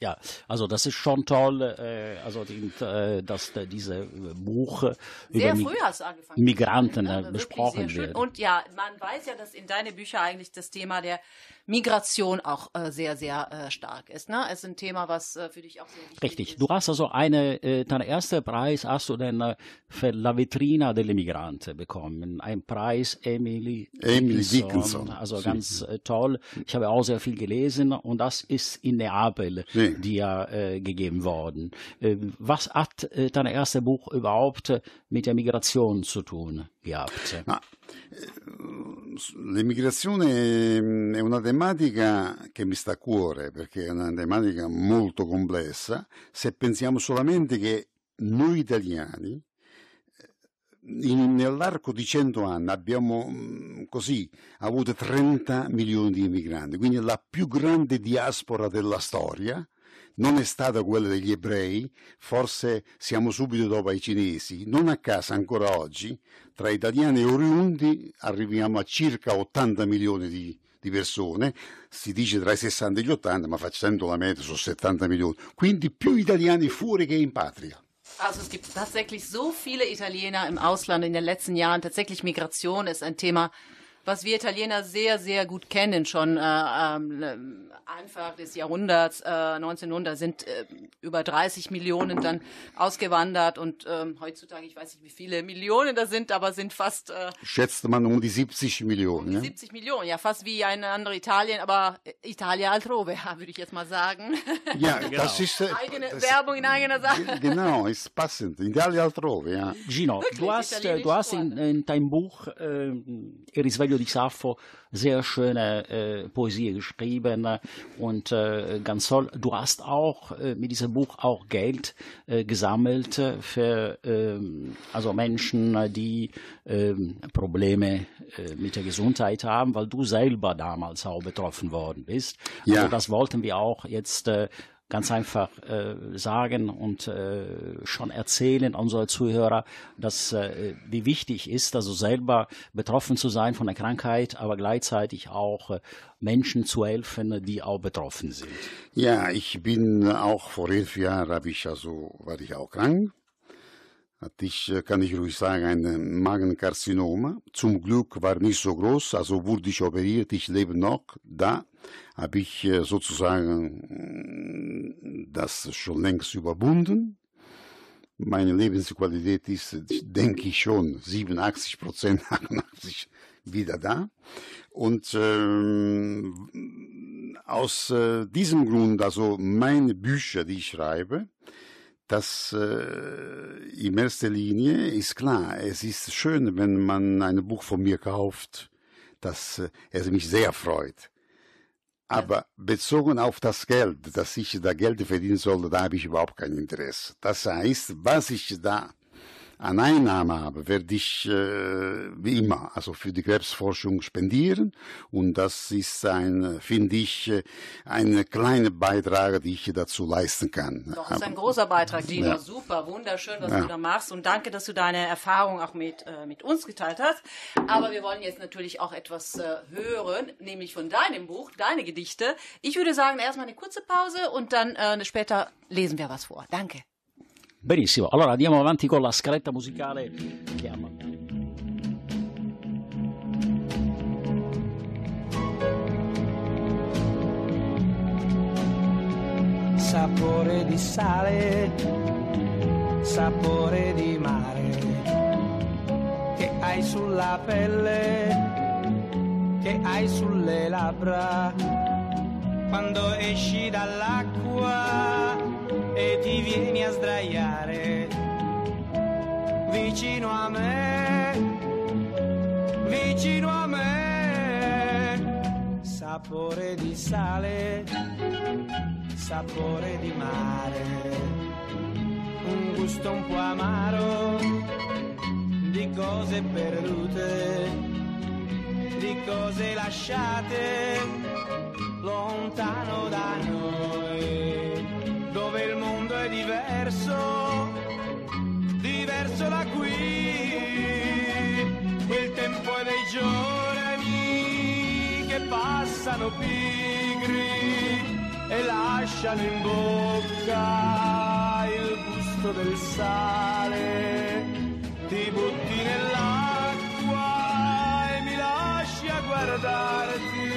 [SPEAKER 2] Ja, also das ist schon toll, äh, also die, äh, dass äh, diese Buch
[SPEAKER 3] Sehr
[SPEAKER 2] über. Migranten
[SPEAKER 3] Ja,
[SPEAKER 2] äh, besprochen wird.
[SPEAKER 3] Und ja, man weiß ja, dass in deine Bücher eigentlich das Thema der Migration auch äh, sehr, sehr äh, stark ist. Ne? Es ist ein Thema, was äh, für dich auch sehr wichtig
[SPEAKER 2] Richtig.
[SPEAKER 3] ist.
[SPEAKER 2] Du hast also eine, äh, dein erster Preis hast du dann äh, für La Vetrina dell'Emigrante bekommen. Ein Preis Emily,
[SPEAKER 6] Emily Dickinson.
[SPEAKER 2] Also
[SPEAKER 6] Sì.
[SPEAKER 2] ganz äh, toll. Ich habe auch sehr viel gelesen und das ist in Neapel dir äh, gegeben worden. Äh, was hat äh, dein erstes Buch überhaupt äh, mit der Migration zu tun gehabt?
[SPEAKER 6] Ma eh, l'immigrazione è una tematica che mi sta a cuore perché è una tematica molto complessa. Se pensiamo solamente che noi italiani eh, in- nell'arco di 100 anni abbiamo mm, così avuto 30 milioni di immigranti, quindi la più grande diaspora della storia non è stata quella degli ebrei, forse siamo subito dopo ai cinesi, non a caso ancora oggi tra italiani e oriundi arriviamo a circa 80 milioni di, di persone, si dice tra i 60 e gli 80, ma facendo la media sono 70 milioni, quindi più italiani fuori che in patria.
[SPEAKER 3] Also es gibt tatsächlich so viele Italiener im Ausland in den letzten Jahren. Tatsächlich Migration ist ein Thema, was wir Italiener sehr, sehr gut kennen. Schon äh, ähm, Anfang des Jahrhunderts, äh, 1900, sind äh, über 30 Millionen dann ausgewandert und ähm, heutzutage, ich weiß nicht, wie viele Millionen das sind, aber sind fast äh,
[SPEAKER 6] Schätzt man um die 70 Millionen. Ja?
[SPEAKER 3] 70 Millionen, ja fast wie ein anderes Italien, aber Italia altrove, würde ich jetzt mal sagen.
[SPEAKER 6] Ja, das ist, äh,
[SPEAKER 3] Eigene
[SPEAKER 6] das,
[SPEAKER 3] Werbung in eigener Sache.
[SPEAKER 6] Genau, ist passend. Italia altrove, ja.
[SPEAKER 2] Gino,
[SPEAKER 3] Wirklich,
[SPEAKER 2] du hast, äh, du hast in, in deinem Buch äh, Il risveglio di Sappho sehr schöne äh, Poesie geschrieben und äh, ganz toll. Du hast auch äh, mit diesem Buch auch Geld äh, gesammelt für ähm, also Menschen, die ähm, Probleme äh, mit der Gesundheit haben, weil du selber damals auch betroffen worden bist.
[SPEAKER 6] Ja.
[SPEAKER 2] Also das wollten wir auch jetzt äh, ganz einfach äh, sagen und äh, schon erzählen unsere Zuhörer, dass äh, wie wichtig ist, also selber betroffen zu sein von der Krankheit, aber gleichzeitig auch äh, Menschen zu helfen, die auch betroffen sind.
[SPEAKER 6] Ja, ich bin auch vor elf Jahren habe ich also war ich auch krank. Hatte ich, äh, kann ich ruhig sagen, ein Magenkarzinom. Zum Glück war nicht so groß, also wurde ich operiert, ich lebe noch. Da habe ich äh, sozusagen das schon längst überwunden. Meine Lebensqualität ist, denke ich schon, 87 Prozent, 88 wieder da. Und ähm, aus äh, diesem Grund, also meine Bücher, die ich schreibe, das äh, in erster Linie ist klar, es ist schön, wenn man ein Buch von mir kauft, dass äh, es mich sehr freut. Aber bezogen auf das Geld, dass ich da Geld verdienen soll, da habe ich überhaupt kein Interesse. Das heißt, was ich da an Einnahmen habe, werde ich äh, wie immer, also für die Krebsforschung spendieren. Und das ist ein, finde ich, äh, ein kleiner Beitrag, den ich dazu leisten kann.
[SPEAKER 3] Doch, das ist ein großer Beitrag, Gino.
[SPEAKER 6] Ja.
[SPEAKER 3] Super, wunderschön, was
[SPEAKER 6] Ja.
[SPEAKER 3] du da machst. Und danke, dass du deine Erfahrung auch mit, äh, mit uns geteilt hast. Aber wir wollen jetzt natürlich auch etwas äh, hören, nämlich von deinem Buch, deine Gedichte. Ich würde sagen, erstmal eine kurze Pause und dann äh, später lesen wir was vor. Danke.
[SPEAKER 2] Benissimo, allora andiamo avanti con la scaletta musicale che
[SPEAKER 11] sapore di sale, sapore di mare, che hai sulla pelle, che hai sulle labbra, quando esci dall'acqua e ti vieni a sdraiare vicino a me, vicino a me, sapore di sale sapore di mare, un gusto un po' amaro di cose perdute, di cose lasciate lontano da noi, dove il mondo è diverso, diverso da qui. Il tempo è dei giorni che passano pigri e lasciano in bocca il gusto del sale. Ti butti nell'acqua e mi lasci a guardarti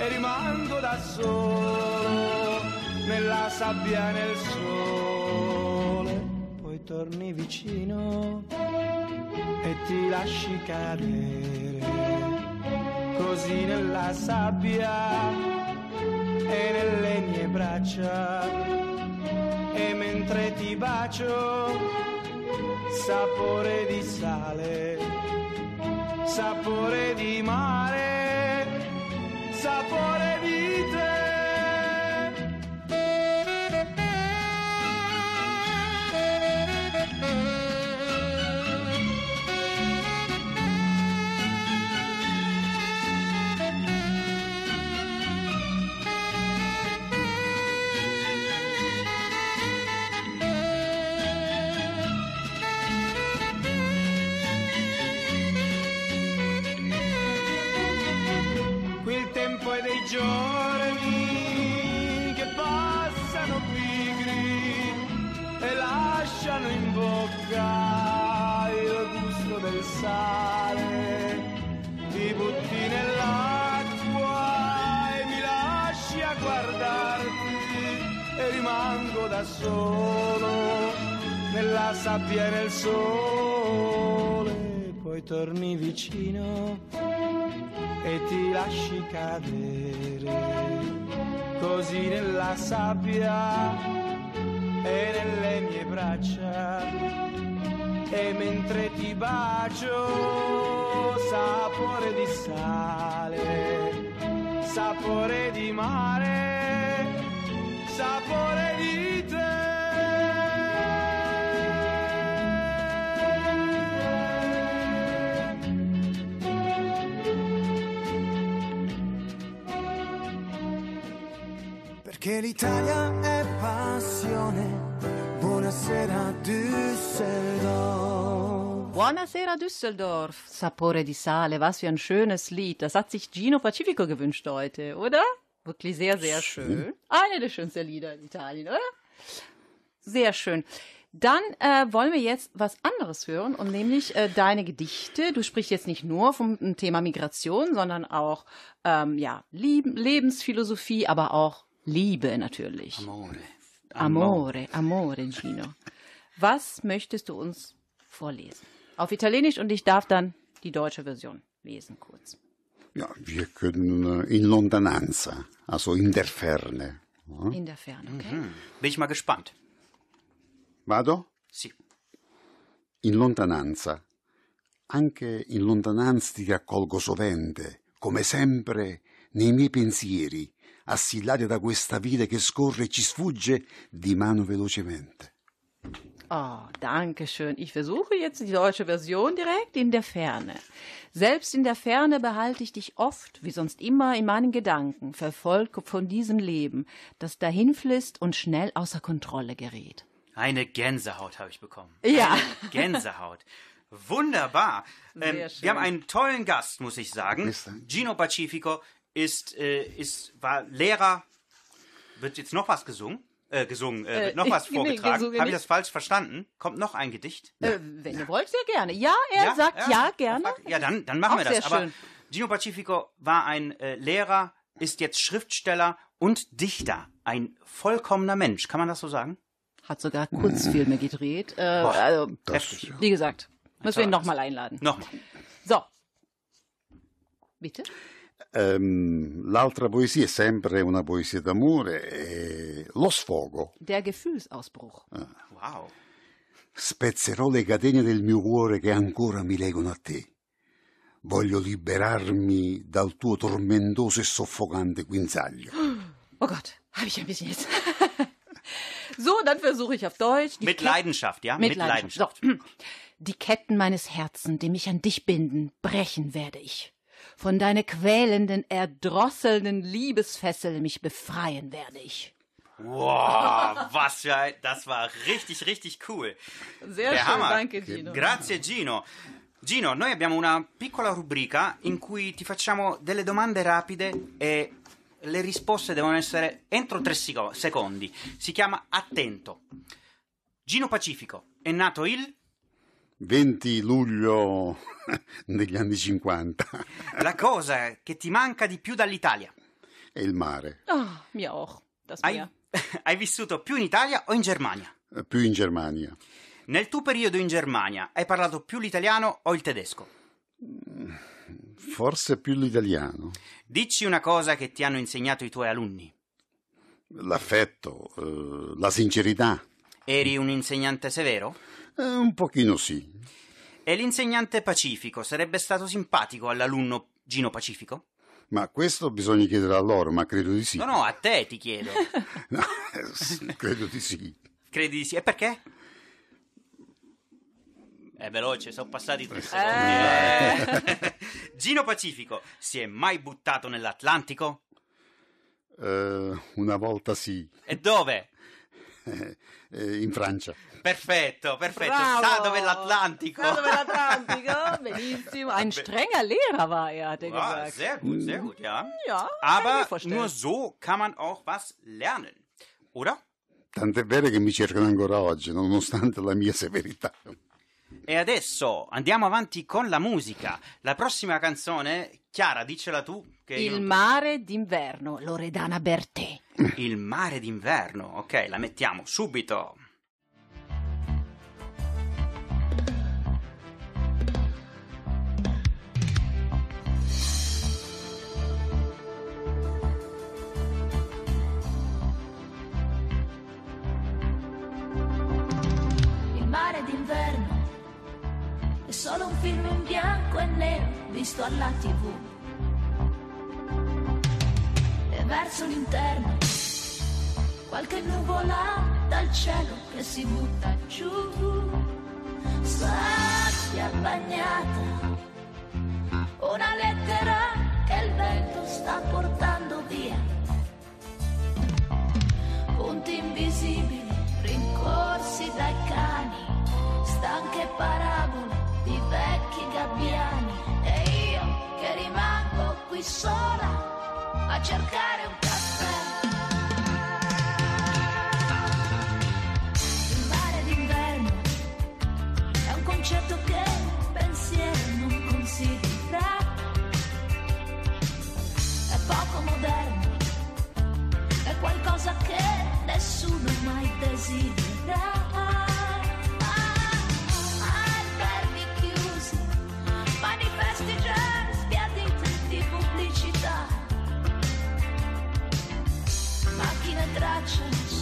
[SPEAKER 11] e rimango da solo nella sabbia e nel sole. Poi torni vicino e ti lasci cadere così nella sabbia e nelle mie braccia e mentre ti bacio sapore di sale sapore di mare sapore di solo nella sabbia e nel sole. Poi torni vicino e ti lasci cadere così nella sabbia e nelle mie braccia e mentre ti bacio sapore di sale sapore di mare sapore di
[SPEAKER 9] Perché l'Italia è passione. Buonasera Düsseldorf.
[SPEAKER 3] Buonasera Düsseldorf, Sapore di Sale, was für ein schönes Lied. Das hat sich Gino Pacifico gewünscht heute, oder? Wirklich sehr, sehr schön. Eine der schönsten Lieder in Italien, oder? Sehr schön. Dann äh, wollen wir jetzt was anderes hören und nämlich äh, deine Gedichte. Du sprichst jetzt nicht nur vom Thema Migration, sondern auch ähm, ja Lieben, Lebensphilosophie, aber auch Liebe natürlich.
[SPEAKER 1] Amore.
[SPEAKER 3] Amore, amore, Gino. Was möchtest du uns vorlesen? Auf Italienisch und ich darf dann die deutsche Version lesen kurz.
[SPEAKER 6] Ja, wir können äh, in Lontananza, also in der Ferne. Ja.
[SPEAKER 3] In der Ferne, okay?
[SPEAKER 1] Hm. Bin ich mal gespannt.
[SPEAKER 6] Vado?
[SPEAKER 1] Sì.
[SPEAKER 6] In lontananza. Anche in lontananza ti raccolgo sovente, come sempre, nei miei pensieri, assillati da questa vita che scorre e ci sfugge di mano velocemente.
[SPEAKER 3] Oh, danke schön. Ich versuche jetzt die deutsche Version direkt in der Ferne. Selbst in der Ferne behalte ich dich oft, wie sonst immer, in meinen Gedanken, verfolgt von diesem Leben, das dahinflitzt und schnell außer Kontrolle gerät.
[SPEAKER 1] Eine Gänsehaut habe ich bekommen.
[SPEAKER 3] Ja.
[SPEAKER 1] Eine Gänsehaut. Wunderbar.
[SPEAKER 3] Sehr
[SPEAKER 1] Ähm,
[SPEAKER 3] schön.
[SPEAKER 1] wir haben einen tollen Gast, muss ich sagen. Gino Pacifico ist, äh, ist, war Lehrer. Wird jetzt noch was gesungen? Äh, gesungen, äh, wird
[SPEAKER 3] Äh,
[SPEAKER 1] noch was vorgetragen. Habe ich
[SPEAKER 3] nicht.
[SPEAKER 1] das falsch verstanden? Kommt noch ein Gedicht?
[SPEAKER 3] Äh, wenn ihr wollt, sehr gerne. Ja, er sagt ja, gerne.
[SPEAKER 1] Ja, dann, dann machen
[SPEAKER 3] Auch
[SPEAKER 1] wir das.
[SPEAKER 3] sehr
[SPEAKER 1] Aber
[SPEAKER 3] schön.
[SPEAKER 1] Gino Pacifico war ein äh, Lehrer, ist jetzt Schriftsteller und Dichter. Ein vollkommener Mensch. Kann man das so sagen?
[SPEAKER 3] Hat sogar Kurzfilme gedreht. Äh, also,
[SPEAKER 1] Heftig.
[SPEAKER 3] wie gesagt, müssen wir ihn nochmal einladen.
[SPEAKER 1] Nochmal.
[SPEAKER 3] So. Bitte?
[SPEAKER 6] Ehm, l'altra poesia è sempre una poesia d'amore, e lo sfogo.
[SPEAKER 3] Der Gefühlsausbruch.
[SPEAKER 1] Wow.
[SPEAKER 6] Spezzerò le catene del mio cuore che ancora mi legano a te. Voglio liberarmi dal tuo tormentoso e soffocante guinzaglio.
[SPEAKER 3] Oh Gott, habe ich ein bisschen jetzt. so, dann versuche ich auf Deutsch. Die
[SPEAKER 1] Mit
[SPEAKER 3] Ket-
[SPEAKER 1] Leidenschaft, ja?
[SPEAKER 3] Mit Leidenschaft. So. Die Ketten meines Herzens, die mich an dich binden, brechen werde ich. Von deiner quälenden, erdrosselnden Liebesfessel mich befreien werde ich.
[SPEAKER 1] Wow, was für ein, das war richtig, richtig cool.
[SPEAKER 3] Sehr
[SPEAKER 1] Der
[SPEAKER 3] schön,
[SPEAKER 1] Hammer.
[SPEAKER 3] danke Gino.
[SPEAKER 1] Grazie Gino. Gino, noi abbiamo una piccola rubrica in cui ti facciamo delle domande rapide e le risposte devono essere entro tre sico- secondi. Si chiama Attento. Gino Pacifico è nato il
[SPEAKER 6] 20 luglio degli anni 50
[SPEAKER 1] la cosa che ti manca di più dall'Italia.
[SPEAKER 6] è il mare,
[SPEAKER 3] Ah, mir auch. Das
[SPEAKER 1] Hai,
[SPEAKER 3] Meer.
[SPEAKER 1] hai vissuto più in Italia o in Germania?
[SPEAKER 6] eh, più in Germania.
[SPEAKER 1] Nel tuo periodo in Germania hai parlato più l'italiano o il tedesco?
[SPEAKER 6] Forse più l'italiano.
[SPEAKER 1] Dici una cosa che ti hanno insegnato i tuoi alunni.
[SPEAKER 6] L'affetto, eh, la sincerità.
[SPEAKER 1] Eri un insegnante severo?
[SPEAKER 6] Eh, un pochino sì.
[SPEAKER 1] E l'insegnante Pacifico sarebbe stato simpatico all'alunno Gino Pacifico?
[SPEAKER 6] Ma questo bisogna chiedere a loro, ma credo di sì.
[SPEAKER 1] No, no, a te ti chiedo.
[SPEAKER 6] No, eh, credo di sì.
[SPEAKER 1] Credi di sì? E perché? È veloce, sono passati tre
[SPEAKER 3] Eh.
[SPEAKER 1] secondi. eh. Gino Pacifico si è mai buttato nell'Atlantico?
[SPEAKER 6] Eh, una volta sì,
[SPEAKER 1] E dove?
[SPEAKER 6] eh, in Francia.
[SPEAKER 1] Perfetto, perfetto.
[SPEAKER 3] Bravo.
[SPEAKER 1] Sa dove è l'Atlantico?
[SPEAKER 3] Sa dove l'Atlantico? Benissimo. Ein strenger Lehrer war er, hat er
[SPEAKER 1] Ah,
[SPEAKER 3] gesagt.
[SPEAKER 1] sehr gut, sehr gut, ja.
[SPEAKER 3] Ja,
[SPEAKER 1] Aber nur so kann man auch was lernen. Oder?
[SPEAKER 6] Tant'è vero che mi cercano ancora oggi, nonostante la mia severità.
[SPEAKER 1] E adesso andiamo avanti con la musica. La prossima canzone, Chiara, dicela tu. Che
[SPEAKER 3] Il
[SPEAKER 1] non-
[SPEAKER 3] mare d'inverno, Loredana Bertè.
[SPEAKER 1] Il mare d'inverno. Ok, la mettiamo subito.
[SPEAKER 12] Il mare d'inverno è solo un film in bianco e nero visto alla tv. E verso l'interno qualche nuvola dal cielo che si butta giù. Sabbia bagnata, una lettera che il vento sta portando via punti invisibili rincorsi dai cani, stanche parabole di vecchi gabbiani e io che rimango qui sola a cercare un caffè. Qualcosa che nessuno mai desidera. Alberghi chiusi, manifesti già sbiaditi di pubblicità. Macchine tracciano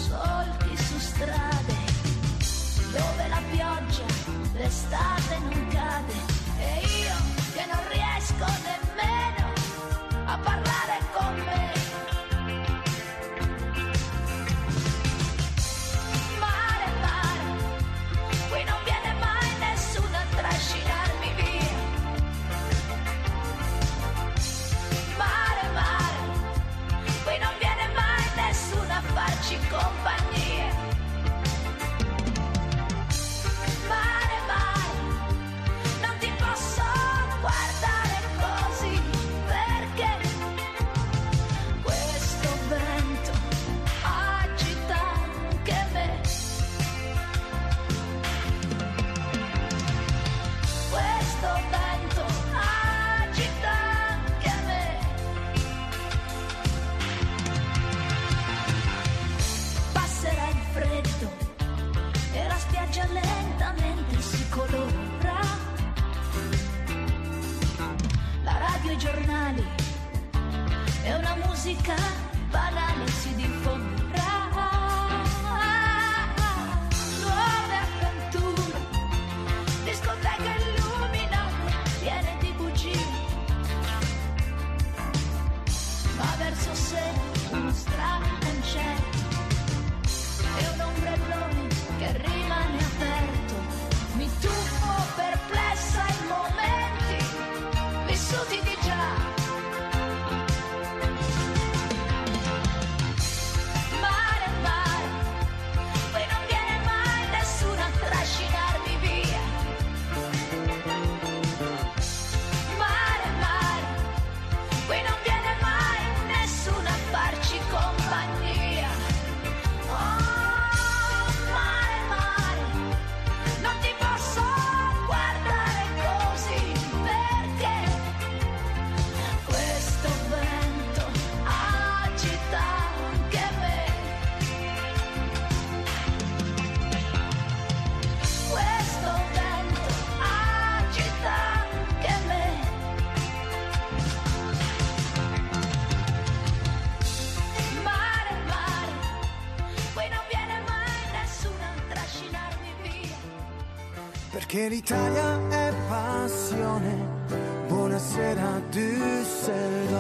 [SPEAKER 9] L'Italia è passione. Buonasera Düsseldorf.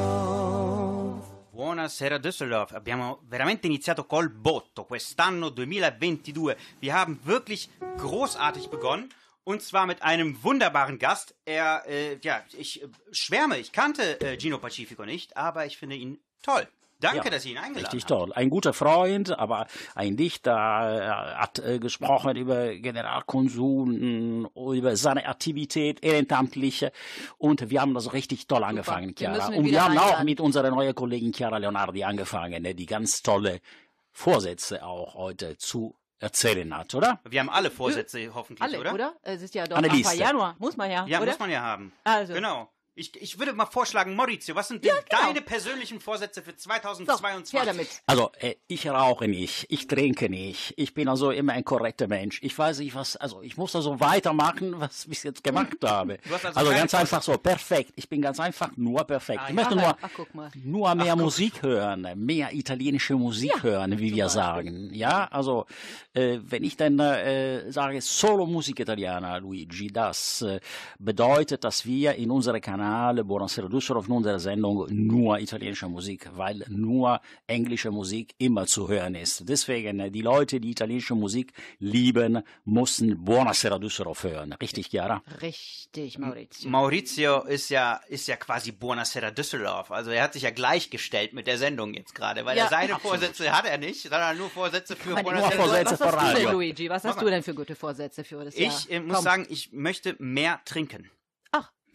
[SPEAKER 1] Buonasera Düsseldorf. Abbiamo veramente iniziato col botto quest'anno 2022. Wir haben wirklich großartig begonnen. Und zwar mit einem wunderbaren Gast. Er, äh, ja, ich äh, schwärme, ich kannte äh, Gino Pacifico nicht, aber ich finde ihn toll. Danke,
[SPEAKER 2] Ja,
[SPEAKER 1] dass Sie ihn eingeladen
[SPEAKER 2] Richtig
[SPEAKER 1] haben.
[SPEAKER 2] toll. Ein guter Freund, aber ein Dichter äh, hat äh, gesprochen über Generalkonsum, über seine Aktivität, ehrenamtliche. Und wir haben das richtig toll angefangen,
[SPEAKER 3] Wir
[SPEAKER 2] Chiara.
[SPEAKER 3] ihn
[SPEAKER 2] Und wir haben auch
[SPEAKER 3] einladen.
[SPEAKER 2] mit unserer neuen Kollegin Chiara Leonardi angefangen, ne, die ganz tolle Vorsätze auch heute zu erzählen hat, oder?
[SPEAKER 1] Wir haben alle Vorsätze hoffentlich,
[SPEAKER 3] Alle,
[SPEAKER 1] oder?
[SPEAKER 3] oder? Es ist ja doch
[SPEAKER 2] Eine
[SPEAKER 3] Anfang
[SPEAKER 2] Liste.
[SPEAKER 3] Januar. Muss man ja,
[SPEAKER 1] Ja,
[SPEAKER 3] oder?
[SPEAKER 1] muss man ja haben.
[SPEAKER 3] Also.
[SPEAKER 1] Genau. Ich, ich würde mal vorschlagen, Maurizio, was sind denn
[SPEAKER 3] genau.
[SPEAKER 1] deine persönlichen Vorsätze für
[SPEAKER 3] so,
[SPEAKER 1] 2022?
[SPEAKER 3] her damit.
[SPEAKER 2] Also, äh, ich rauche nicht, ich trinke nicht, ich bin also immer ein korrekter Mensch. Ich weiß nicht, was, also ich muss also weitermachen, was ich bis jetzt gemacht habe.
[SPEAKER 1] Du hast also
[SPEAKER 2] also ganz einfach so, perfekt. Ich bin ganz einfach nur perfekt.
[SPEAKER 1] Ah,
[SPEAKER 2] ich
[SPEAKER 1] ja.
[SPEAKER 2] möchte
[SPEAKER 3] Ach,
[SPEAKER 2] nur,
[SPEAKER 3] ach, guck mal.
[SPEAKER 2] nur mehr Musik hören, mehr italienische Musik
[SPEAKER 3] Ja,
[SPEAKER 2] hören, wie wir sagen. Ja, also äh, wenn ich dann äh, sage Solo Musica Italiana, Luigi, das äh, bedeutet, dass wir in unserem Kanal Buonasera Düsseldorf, in unserer Sendung nur italienische Musik, weil nur englische Musik immer zu hören ist. Deswegen, die Leute, die italienische Musik lieben, mussten Buonasera Düsseldorf hören. Richtig, Chiara?
[SPEAKER 3] Richtig, Maurizio.
[SPEAKER 1] Maurizio ist ja, ist ja quasi Buonasera Düsseldorf. Also er hat sich ja gleichgestellt mit der Sendung jetzt gerade, weil
[SPEAKER 3] Ja,
[SPEAKER 1] er seine
[SPEAKER 3] absolut.
[SPEAKER 1] Vorsätze hat er nicht, sondern nur Vorsätze für Buonasera
[SPEAKER 2] Vorsätze
[SPEAKER 3] was
[SPEAKER 2] für
[SPEAKER 3] hast du denn,
[SPEAKER 2] Radio.
[SPEAKER 3] Luigi? Was hast du denn für gute Vorsätze für das Jahr?
[SPEAKER 1] Ich muss
[SPEAKER 3] Komm.
[SPEAKER 1] sagen, ich möchte mehr trinken.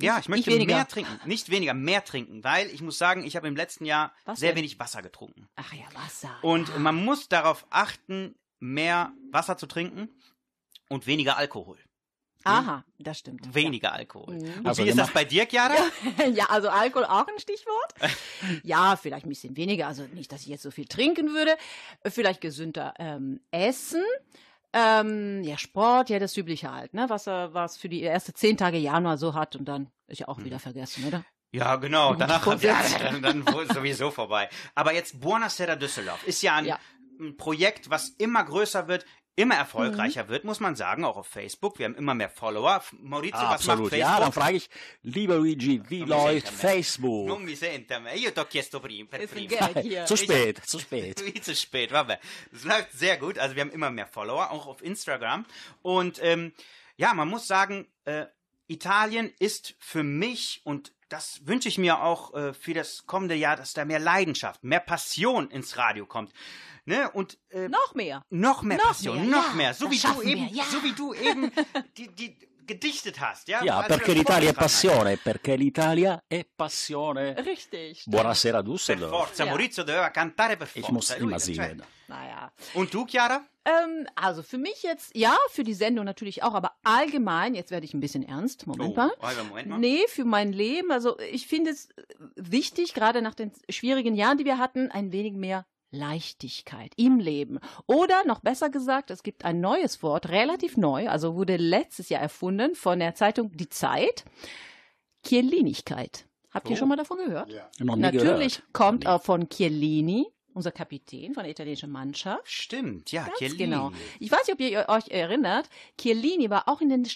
[SPEAKER 1] Ja, ich möchte
[SPEAKER 3] nicht weniger.
[SPEAKER 1] mehr trinken. Nicht weniger, mehr trinken, weil ich muss sagen, ich habe im letzten Jahr
[SPEAKER 3] Was
[SPEAKER 1] sehr
[SPEAKER 3] denn?
[SPEAKER 1] wenig Wasser getrunken.
[SPEAKER 3] Ach ja, Wasser.
[SPEAKER 1] Und
[SPEAKER 3] ja.
[SPEAKER 1] man muss darauf achten, mehr Wasser zu trinken und weniger Alkohol.
[SPEAKER 3] Aha, das stimmt.
[SPEAKER 1] Weniger Alkohol.
[SPEAKER 3] Mhm.
[SPEAKER 1] Und
[SPEAKER 2] Also
[SPEAKER 1] wie ist das bei dir, Chiara?
[SPEAKER 3] Ja. ja, also Alkohol auch ein Stichwort. Ja, vielleicht ein bisschen weniger. Also nicht, dass ich jetzt so viel trinken würde. Vielleicht gesünder ähm, essen. Ähm, ja, Sport, ja, das Übliche halt, ne? Was er was für die erste zehn Tage Januar so hat und dann ist ja auch
[SPEAKER 1] Mhm.
[SPEAKER 3] wieder vergessen, oder?
[SPEAKER 1] Ja, genau. Danach ja, dann, dann sowieso vorbei. Aber jetzt Buonasera Düsseldorf ist ja ein,
[SPEAKER 3] Ja.
[SPEAKER 1] Ein Projekt, was immer größer wird, immer
[SPEAKER 3] Mhm.
[SPEAKER 1] erfolgreicher wird, muss man sagen, auch auf Facebook. Wir haben immer mehr Follower. Maurizio, was macht
[SPEAKER 2] Absolut.
[SPEAKER 1] Facebook?
[SPEAKER 2] Ja, dann frage ich, lieber Luigi, wie
[SPEAKER 1] Non
[SPEAKER 2] läuft. Facebook?
[SPEAKER 1] Non mi sente a me. Io t'ho chiesto prima. Per prima.
[SPEAKER 2] Zu spät, zu spät.
[SPEAKER 1] Wie zu spät, warte. Es läuft sehr gut. Also wir haben immer mehr Follower, auch auf Instagram. Und ähm, ja, man muss sagen, äh, Italien ist für mich und das wünsche ich mir auch äh, für das kommende Jahr, dass da mehr Leidenschaft, mehr Passion ins Radio kommt. Ne? Und äh,
[SPEAKER 3] Noch mehr.
[SPEAKER 1] noch mehr
[SPEAKER 3] Noch
[SPEAKER 1] Passion,
[SPEAKER 3] mehr,
[SPEAKER 1] noch
[SPEAKER 3] ja,
[SPEAKER 1] mehr. So wie du eben,
[SPEAKER 3] ja.
[SPEAKER 1] so wie du eben die, die gedichtet hast, ja?
[SPEAKER 2] Ja,
[SPEAKER 1] Als du
[SPEAKER 2] perché l'Italia è passione, perché l'Italia è passione.
[SPEAKER 3] Richtig.
[SPEAKER 2] Buonasera
[SPEAKER 1] Per
[SPEAKER 2] Düsseldorf.
[SPEAKER 1] forza,
[SPEAKER 3] Ja.
[SPEAKER 1] Maurizio doveva cantare per forza.
[SPEAKER 2] Ich muss
[SPEAKER 1] E
[SPEAKER 2] immer singen.
[SPEAKER 3] Naja.
[SPEAKER 1] Und du, Chiara?
[SPEAKER 3] Ähm, also für mich jetzt, ja, für die Sendung natürlich auch, aber allgemein, jetzt werde ich ein bisschen ernst. Moment mal.
[SPEAKER 1] Oh, warte, Moment mal.
[SPEAKER 3] Nee, für mein Leben. Also ich finde es wichtig, gerade nach den schwierigen Jahren, die wir hatten, ein wenig mehr Leichtigkeit im Leben. Oder noch besser gesagt, es gibt ein neues Wort, relativ neu, also wurde letztes Jahr erfunden von der Zeitung Die Zeit. Chiellinigkeit. Habt ihr
[SPEAKER 1] Oh.
[SPEAKER 3] schon mal davon gehört?
[SPEAKER 2] Noch nie
[SPEAKER 3] Natürlich
[SPEAKER 2] gehört.
[SPEAKER 3] kommt auch von Chiellini, unser Kapitän von der italienischen Mannschaft.
[SPEAKER 1] Stimmt, ja,
[SPEAKER 3] Ganz
[SPEAKER 1] Chiellini.
[SPEAKER 3] genau. Ich weiß nicht, ob ihr euch erinnert, Chiellini war auch in den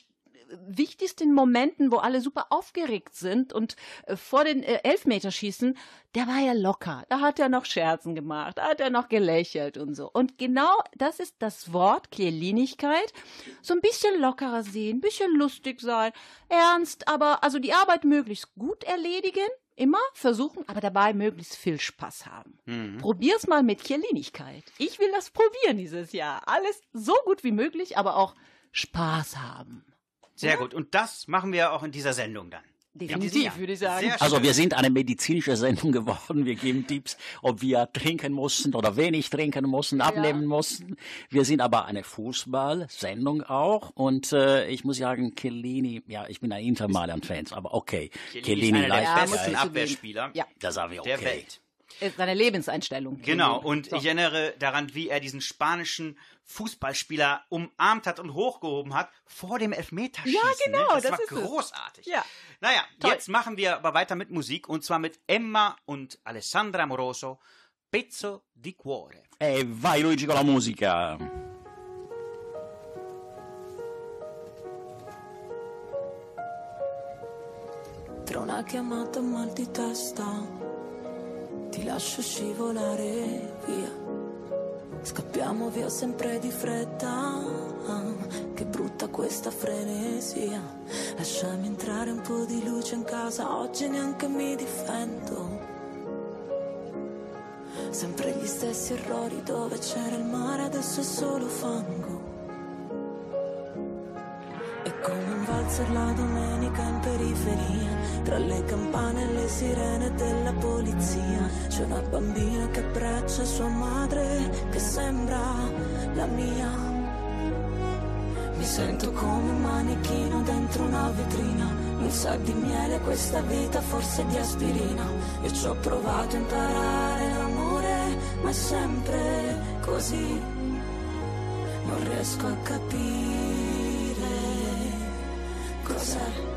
[SPEAKER 3] wichtigsten Momenten, wo alle super aufgeregt sind und äh, vor den äh, Elfmeterschießen, der war ja locker. Da hat er noch Scherzen gemacht, da hat er noch gelächelt und so. Und genau das ist das Wort Chiellinigkeit. So ein bisschen lockerer sehen, ein bisschen lustig sein, ernst, aber also die Arbeit möglichst gut erledigen, immer versuchen, aber dabei möglichst viel Spaß haben.
[SPEAKER 1] Mhm.
[SPEAKER 3] Probier's mal mit Chiellinigkeit. Ich will das probieren dieses Jahr. Alles so gut wie möglich, aber auch Spaß haben.
[SPEAKER 1] Sehr gut. Und das machen wir auch in dieser Sendung dann.
[SPEAKER 3] Definitiv,
[SPEAKER 1] Ja.
[SPEAKER 3] würde ich sagen.
[SPEAKER 2] Also wir sind eine medizinische Sendung geworden. Wir geben Tipps, ob wir trinken mussten oder wenig trinken mussten, abnehmen mussten. Wir sind aber eine Fußball-Sendung auch. Und äh, ich muss sagen, Chiellini, ja, ich bin ein Inter Mailand-Fan, aber okay.
[SPEAKER 1] Chiellini ist einer der
[SPEAKER 3] Ja,
[SPEAKER 1] besten. Abwehrspieler
[SPEAKER 3] Ja.
[SPEAKER 2] Da sagen wir
[SPEAKER 1] der
[SPEAKER 2] okay.
[SPEAKER 1] Welt.
[SPEAKER 3] Äh, seine Lebenseinstellung.
[SPEAKER 1] Genau,
[SPEAKER 3] mhm.
[SPEAKER 1] und
[SPEAKER 3] so.
[SPEAKER 1] ich erinnere daran, wie er diesen spanischen Fußballspieler umarmt hat und hochgehoben hat vor dem Elfmeterschießen.
[SPEAKER 3] Ja,
[SPEAKER 1] ne? genau, das,
[SPEAKER 3] das
[SPEAKER 1] war
[SPEAKER 3] großartig. Es. Ja.
[SPEAKER 1] Naja,
[SPEAKER 3] Toll.
[SPEAKER 1] jetzt machen wir aber weiter mit Musik und zwar mit Emma und Alessandra Moroso, Pezzo di Cuore.
[SPEAKER 2] E vai Luigi con la musica.
[SPEAKER 7] Tra una chiamata mal di testa ti lascio scivolare via. Scappiamo via sempre di fretta, che brutta questa frenesia. Lasciami entrare un po' di luce in casa, oggi neanche mi difendo. Sempre gli stessi errori dove c'era il mare, adesso è solo fango. Un valzer la domenica in periferia, tra le campane e le sirene della polizia. C'è una bambina che abbraccia sua madre, che sembra la mia. Mi sento come un manichino dentro una vetrina. Mi sa di miele questa vita, forse di aspirina. Io ci ho provato a imparare l'amore, ma è sempre così. Non riesco a capire outside.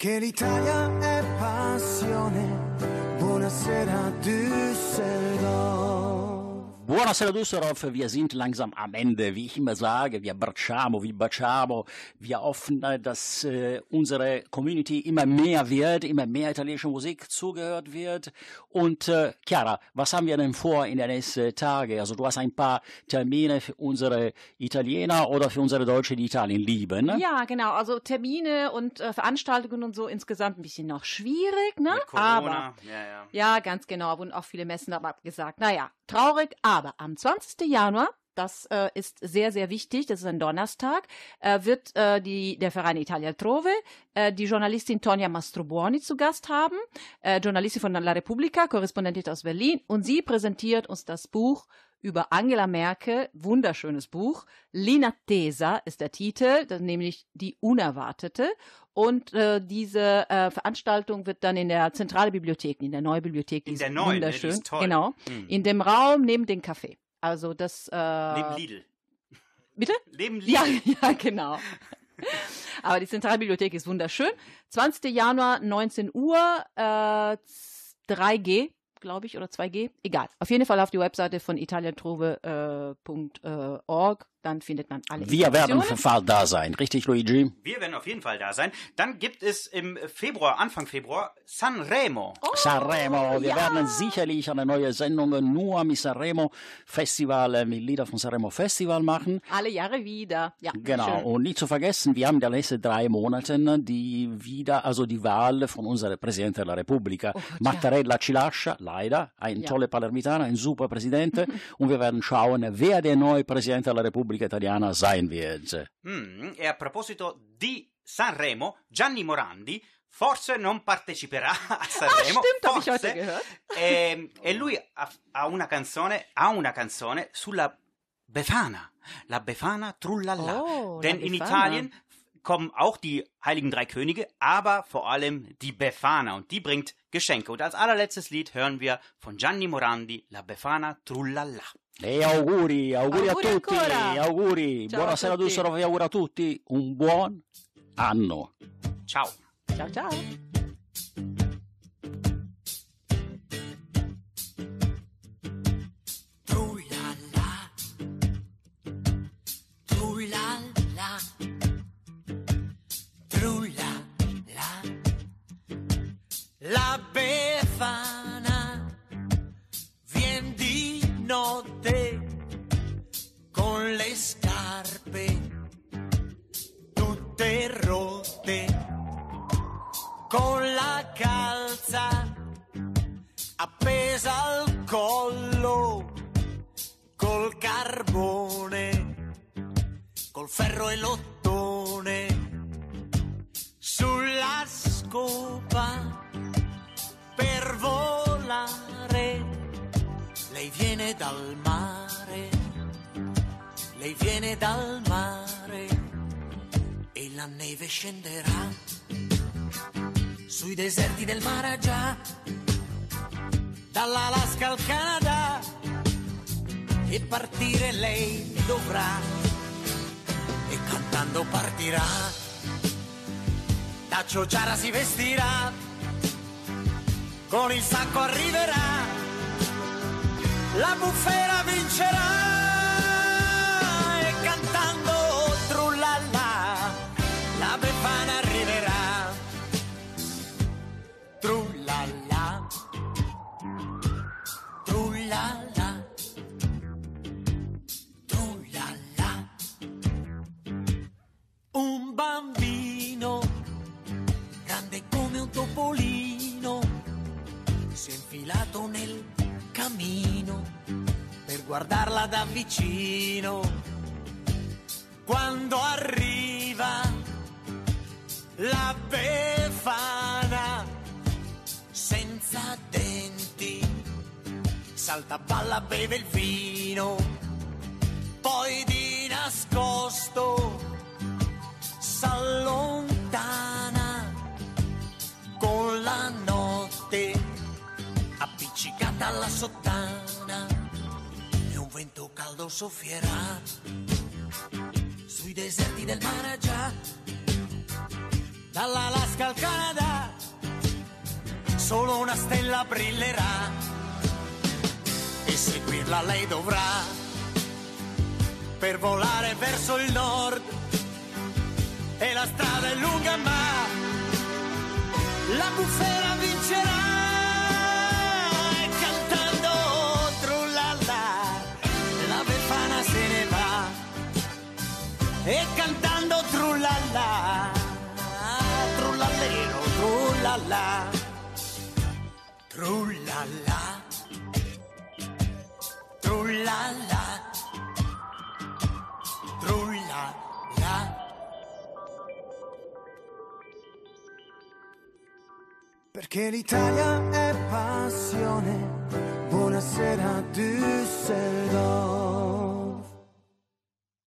[SPEAKER 9] Perché l'Italia è passione. Buonasera Düsseldorf.
[SPEAKER 2] Buonasera Düsseldorf, wir sind langsam am Ende. Wie ich immer sage, wir abbracciamo, wir baciamo, wir hoffen, äh, dass äh, unsere Community immer mehr wird, immer mehr italienische Musik zugehört wird. Und äh, Chiara, was haben wir denn vor in den nächsten Tagen? Also du hast ein paar Termine für unsere Italiener oder für unsere Deutsche, die Italien lieben. Ne?
[SPEAKER 3] Ja, genau. Also Termine und äh, Veranstaltungen und so insgesamt ein bisschen noch schwierig, ne?
[SPEAKER 1] Mit Corona.
[SPEAKER 3] Aber
[SPEAKER 1] ja, ja.
[SPEAKER 3] ja, ganz genau. Wurden auch viele Messen aber abgesagt. Naja, traurig, aber am 20. Januar das äh, ist sehr, sehr wichtig. Das ist ein Donnerstag. Äh, wird äh, die, der Verein Italia Trove äh, die Journalistin Tonia Mastrobuoni zu Gast haben, äh, Journalistin von La Repubblica, Korrespondentin aus Berlin. Und sie präsentiert uns das Buch über Angela Merkel, wunderschönes Buch. L'inattesa ist der Titel, das nämlich die Unerwartete. Und äh, diese äh, Veranstaltung wird dann in der Zentrale Bibliothek, in der neuen Bibliothek, die
[SPEAKER 1] In
[SPEAKER 3] ist
[SPEAKER 1] der neuen, ne? Die
[SPEAKER 3] wunderschön.
[SPEAKER 1] ist toll.
[SPEAKER 3] Genau.
[SPEAKER 1] Hm.
[SPEAKER 3] In dem Raum neben dem Café. Also das. Äh,
[SPEAKER 1] Neben Lidl.
[SPEAKER 3] Bitte?
[SPEAKER 1] Neben Lidl.
[SPEAKER 3] Ja, ja, genau. Aber die Zentralbibliothek ist wunderschön. 20. Januar, 19 Uhr, äh, 3G, glaube ich, oder 2G. Egal. Auf jeden Fall auf die Webseite von italientrove.org. dann findet man alle
[SPEAKER 2] Wir werden auf jeden Fall da sein, richtig, Luigi?
[SPEAKER 1] Wir werden auf jeden Fall da sein. Dann gibt es im Februar, Anfang Februar, Sanremo.
[SPEAKER 2] Sanremo, wir
[SPEAKER 3] ja.
[SPEAKER 2] werden sicherlich eine neue Sendung nur mit Sanremo Festival, äh, mit Lieder von Sanremo Festival machen.
[SPEAKER 3] Alle Jahre wieder. Ja,
[SPEAKER 2] Genau,
[SPEAKER 3] schön.
[SPEAKER 2] und nicht zu vergessen, wir haben in den letzten drei Monaten die wieder, also die Wahl von unserem Präsidenten der Repubblica.
[SPEAKER 3] Oh Gott,
[SPEAKER 2] Mattarella ci lascia, leider, ein
[SPEAKER 3] Ja.
[SPEAKER 2] toller Palermitano, ein super Präsident. und wir werden schauen, wer der neue Präsident der Repubblica Italiana sein wird.
[SPEAKER 1] Mm, e a proposito di Sanremo, Gianni Morandi forse non parteciperà a Sanremo.
[SPEAKER 3] stimmt, hab ich
[SPEAKER 1] forse,
[SPEAKER 3] heute gehört.
[SPEAKER 1] E, e lui ha, ha una canzone, ha una canzone sulla Befana, la Befana Trullalla.
[SPEAKER 3] Oh,
[SPEAKER 1] Denn
[SPEAKER 3] la
[SPEAKER 1] in
[SPEAKER 3] Befana.
[SPEAKER 1] Italien kommen auch die Heiligen Drei Könige, aber vor allem die Befana und die bringt Geschenke. Und als allerletztes Lied hören wir von Gianni Morandi La Befana Trullalla.
[SPEAKER 2] E auguri, auguri,
[SPEAKER 3] Auguri
[SPEAKER 2] a tutti,
[SPEAKER 3] ancora.
[SPEAKER 2] auguri.
[SPEAKER 3] Ciao a
[SPEAKER 2] Buonasera
[SPEAKER 3] tutti.
[SPEAKER 2] Düsseldorf, vi auguro a tutti un buon anno.
[SPEAKER 1] Ciao.
[SPEAKER 3] Ciao, ciao.
[SPEAKER 13] Da Ciociara si vestirà, con il sacco arriverà, la bufera vincerà. Infilato nel camino per guardarla da vicino. Quando arriva la befana senza denti, salta, balla, beve il vino, poi di nascosto s'allontana appiccicata alla sottana e un vento caldo soffierà. Sui deserti del Maragia dall'Alaska al Canada, solo una stella brillerà. E seguirla lei dovrà per volare verso il nord. E la strada è lunga ma la bufera vincerà e cantando trullalla trullallero trullalla trullalla trullalla trullalla
[SPEAKER 9] Perché l'Italia è passione. Buonasera Düsseldorf.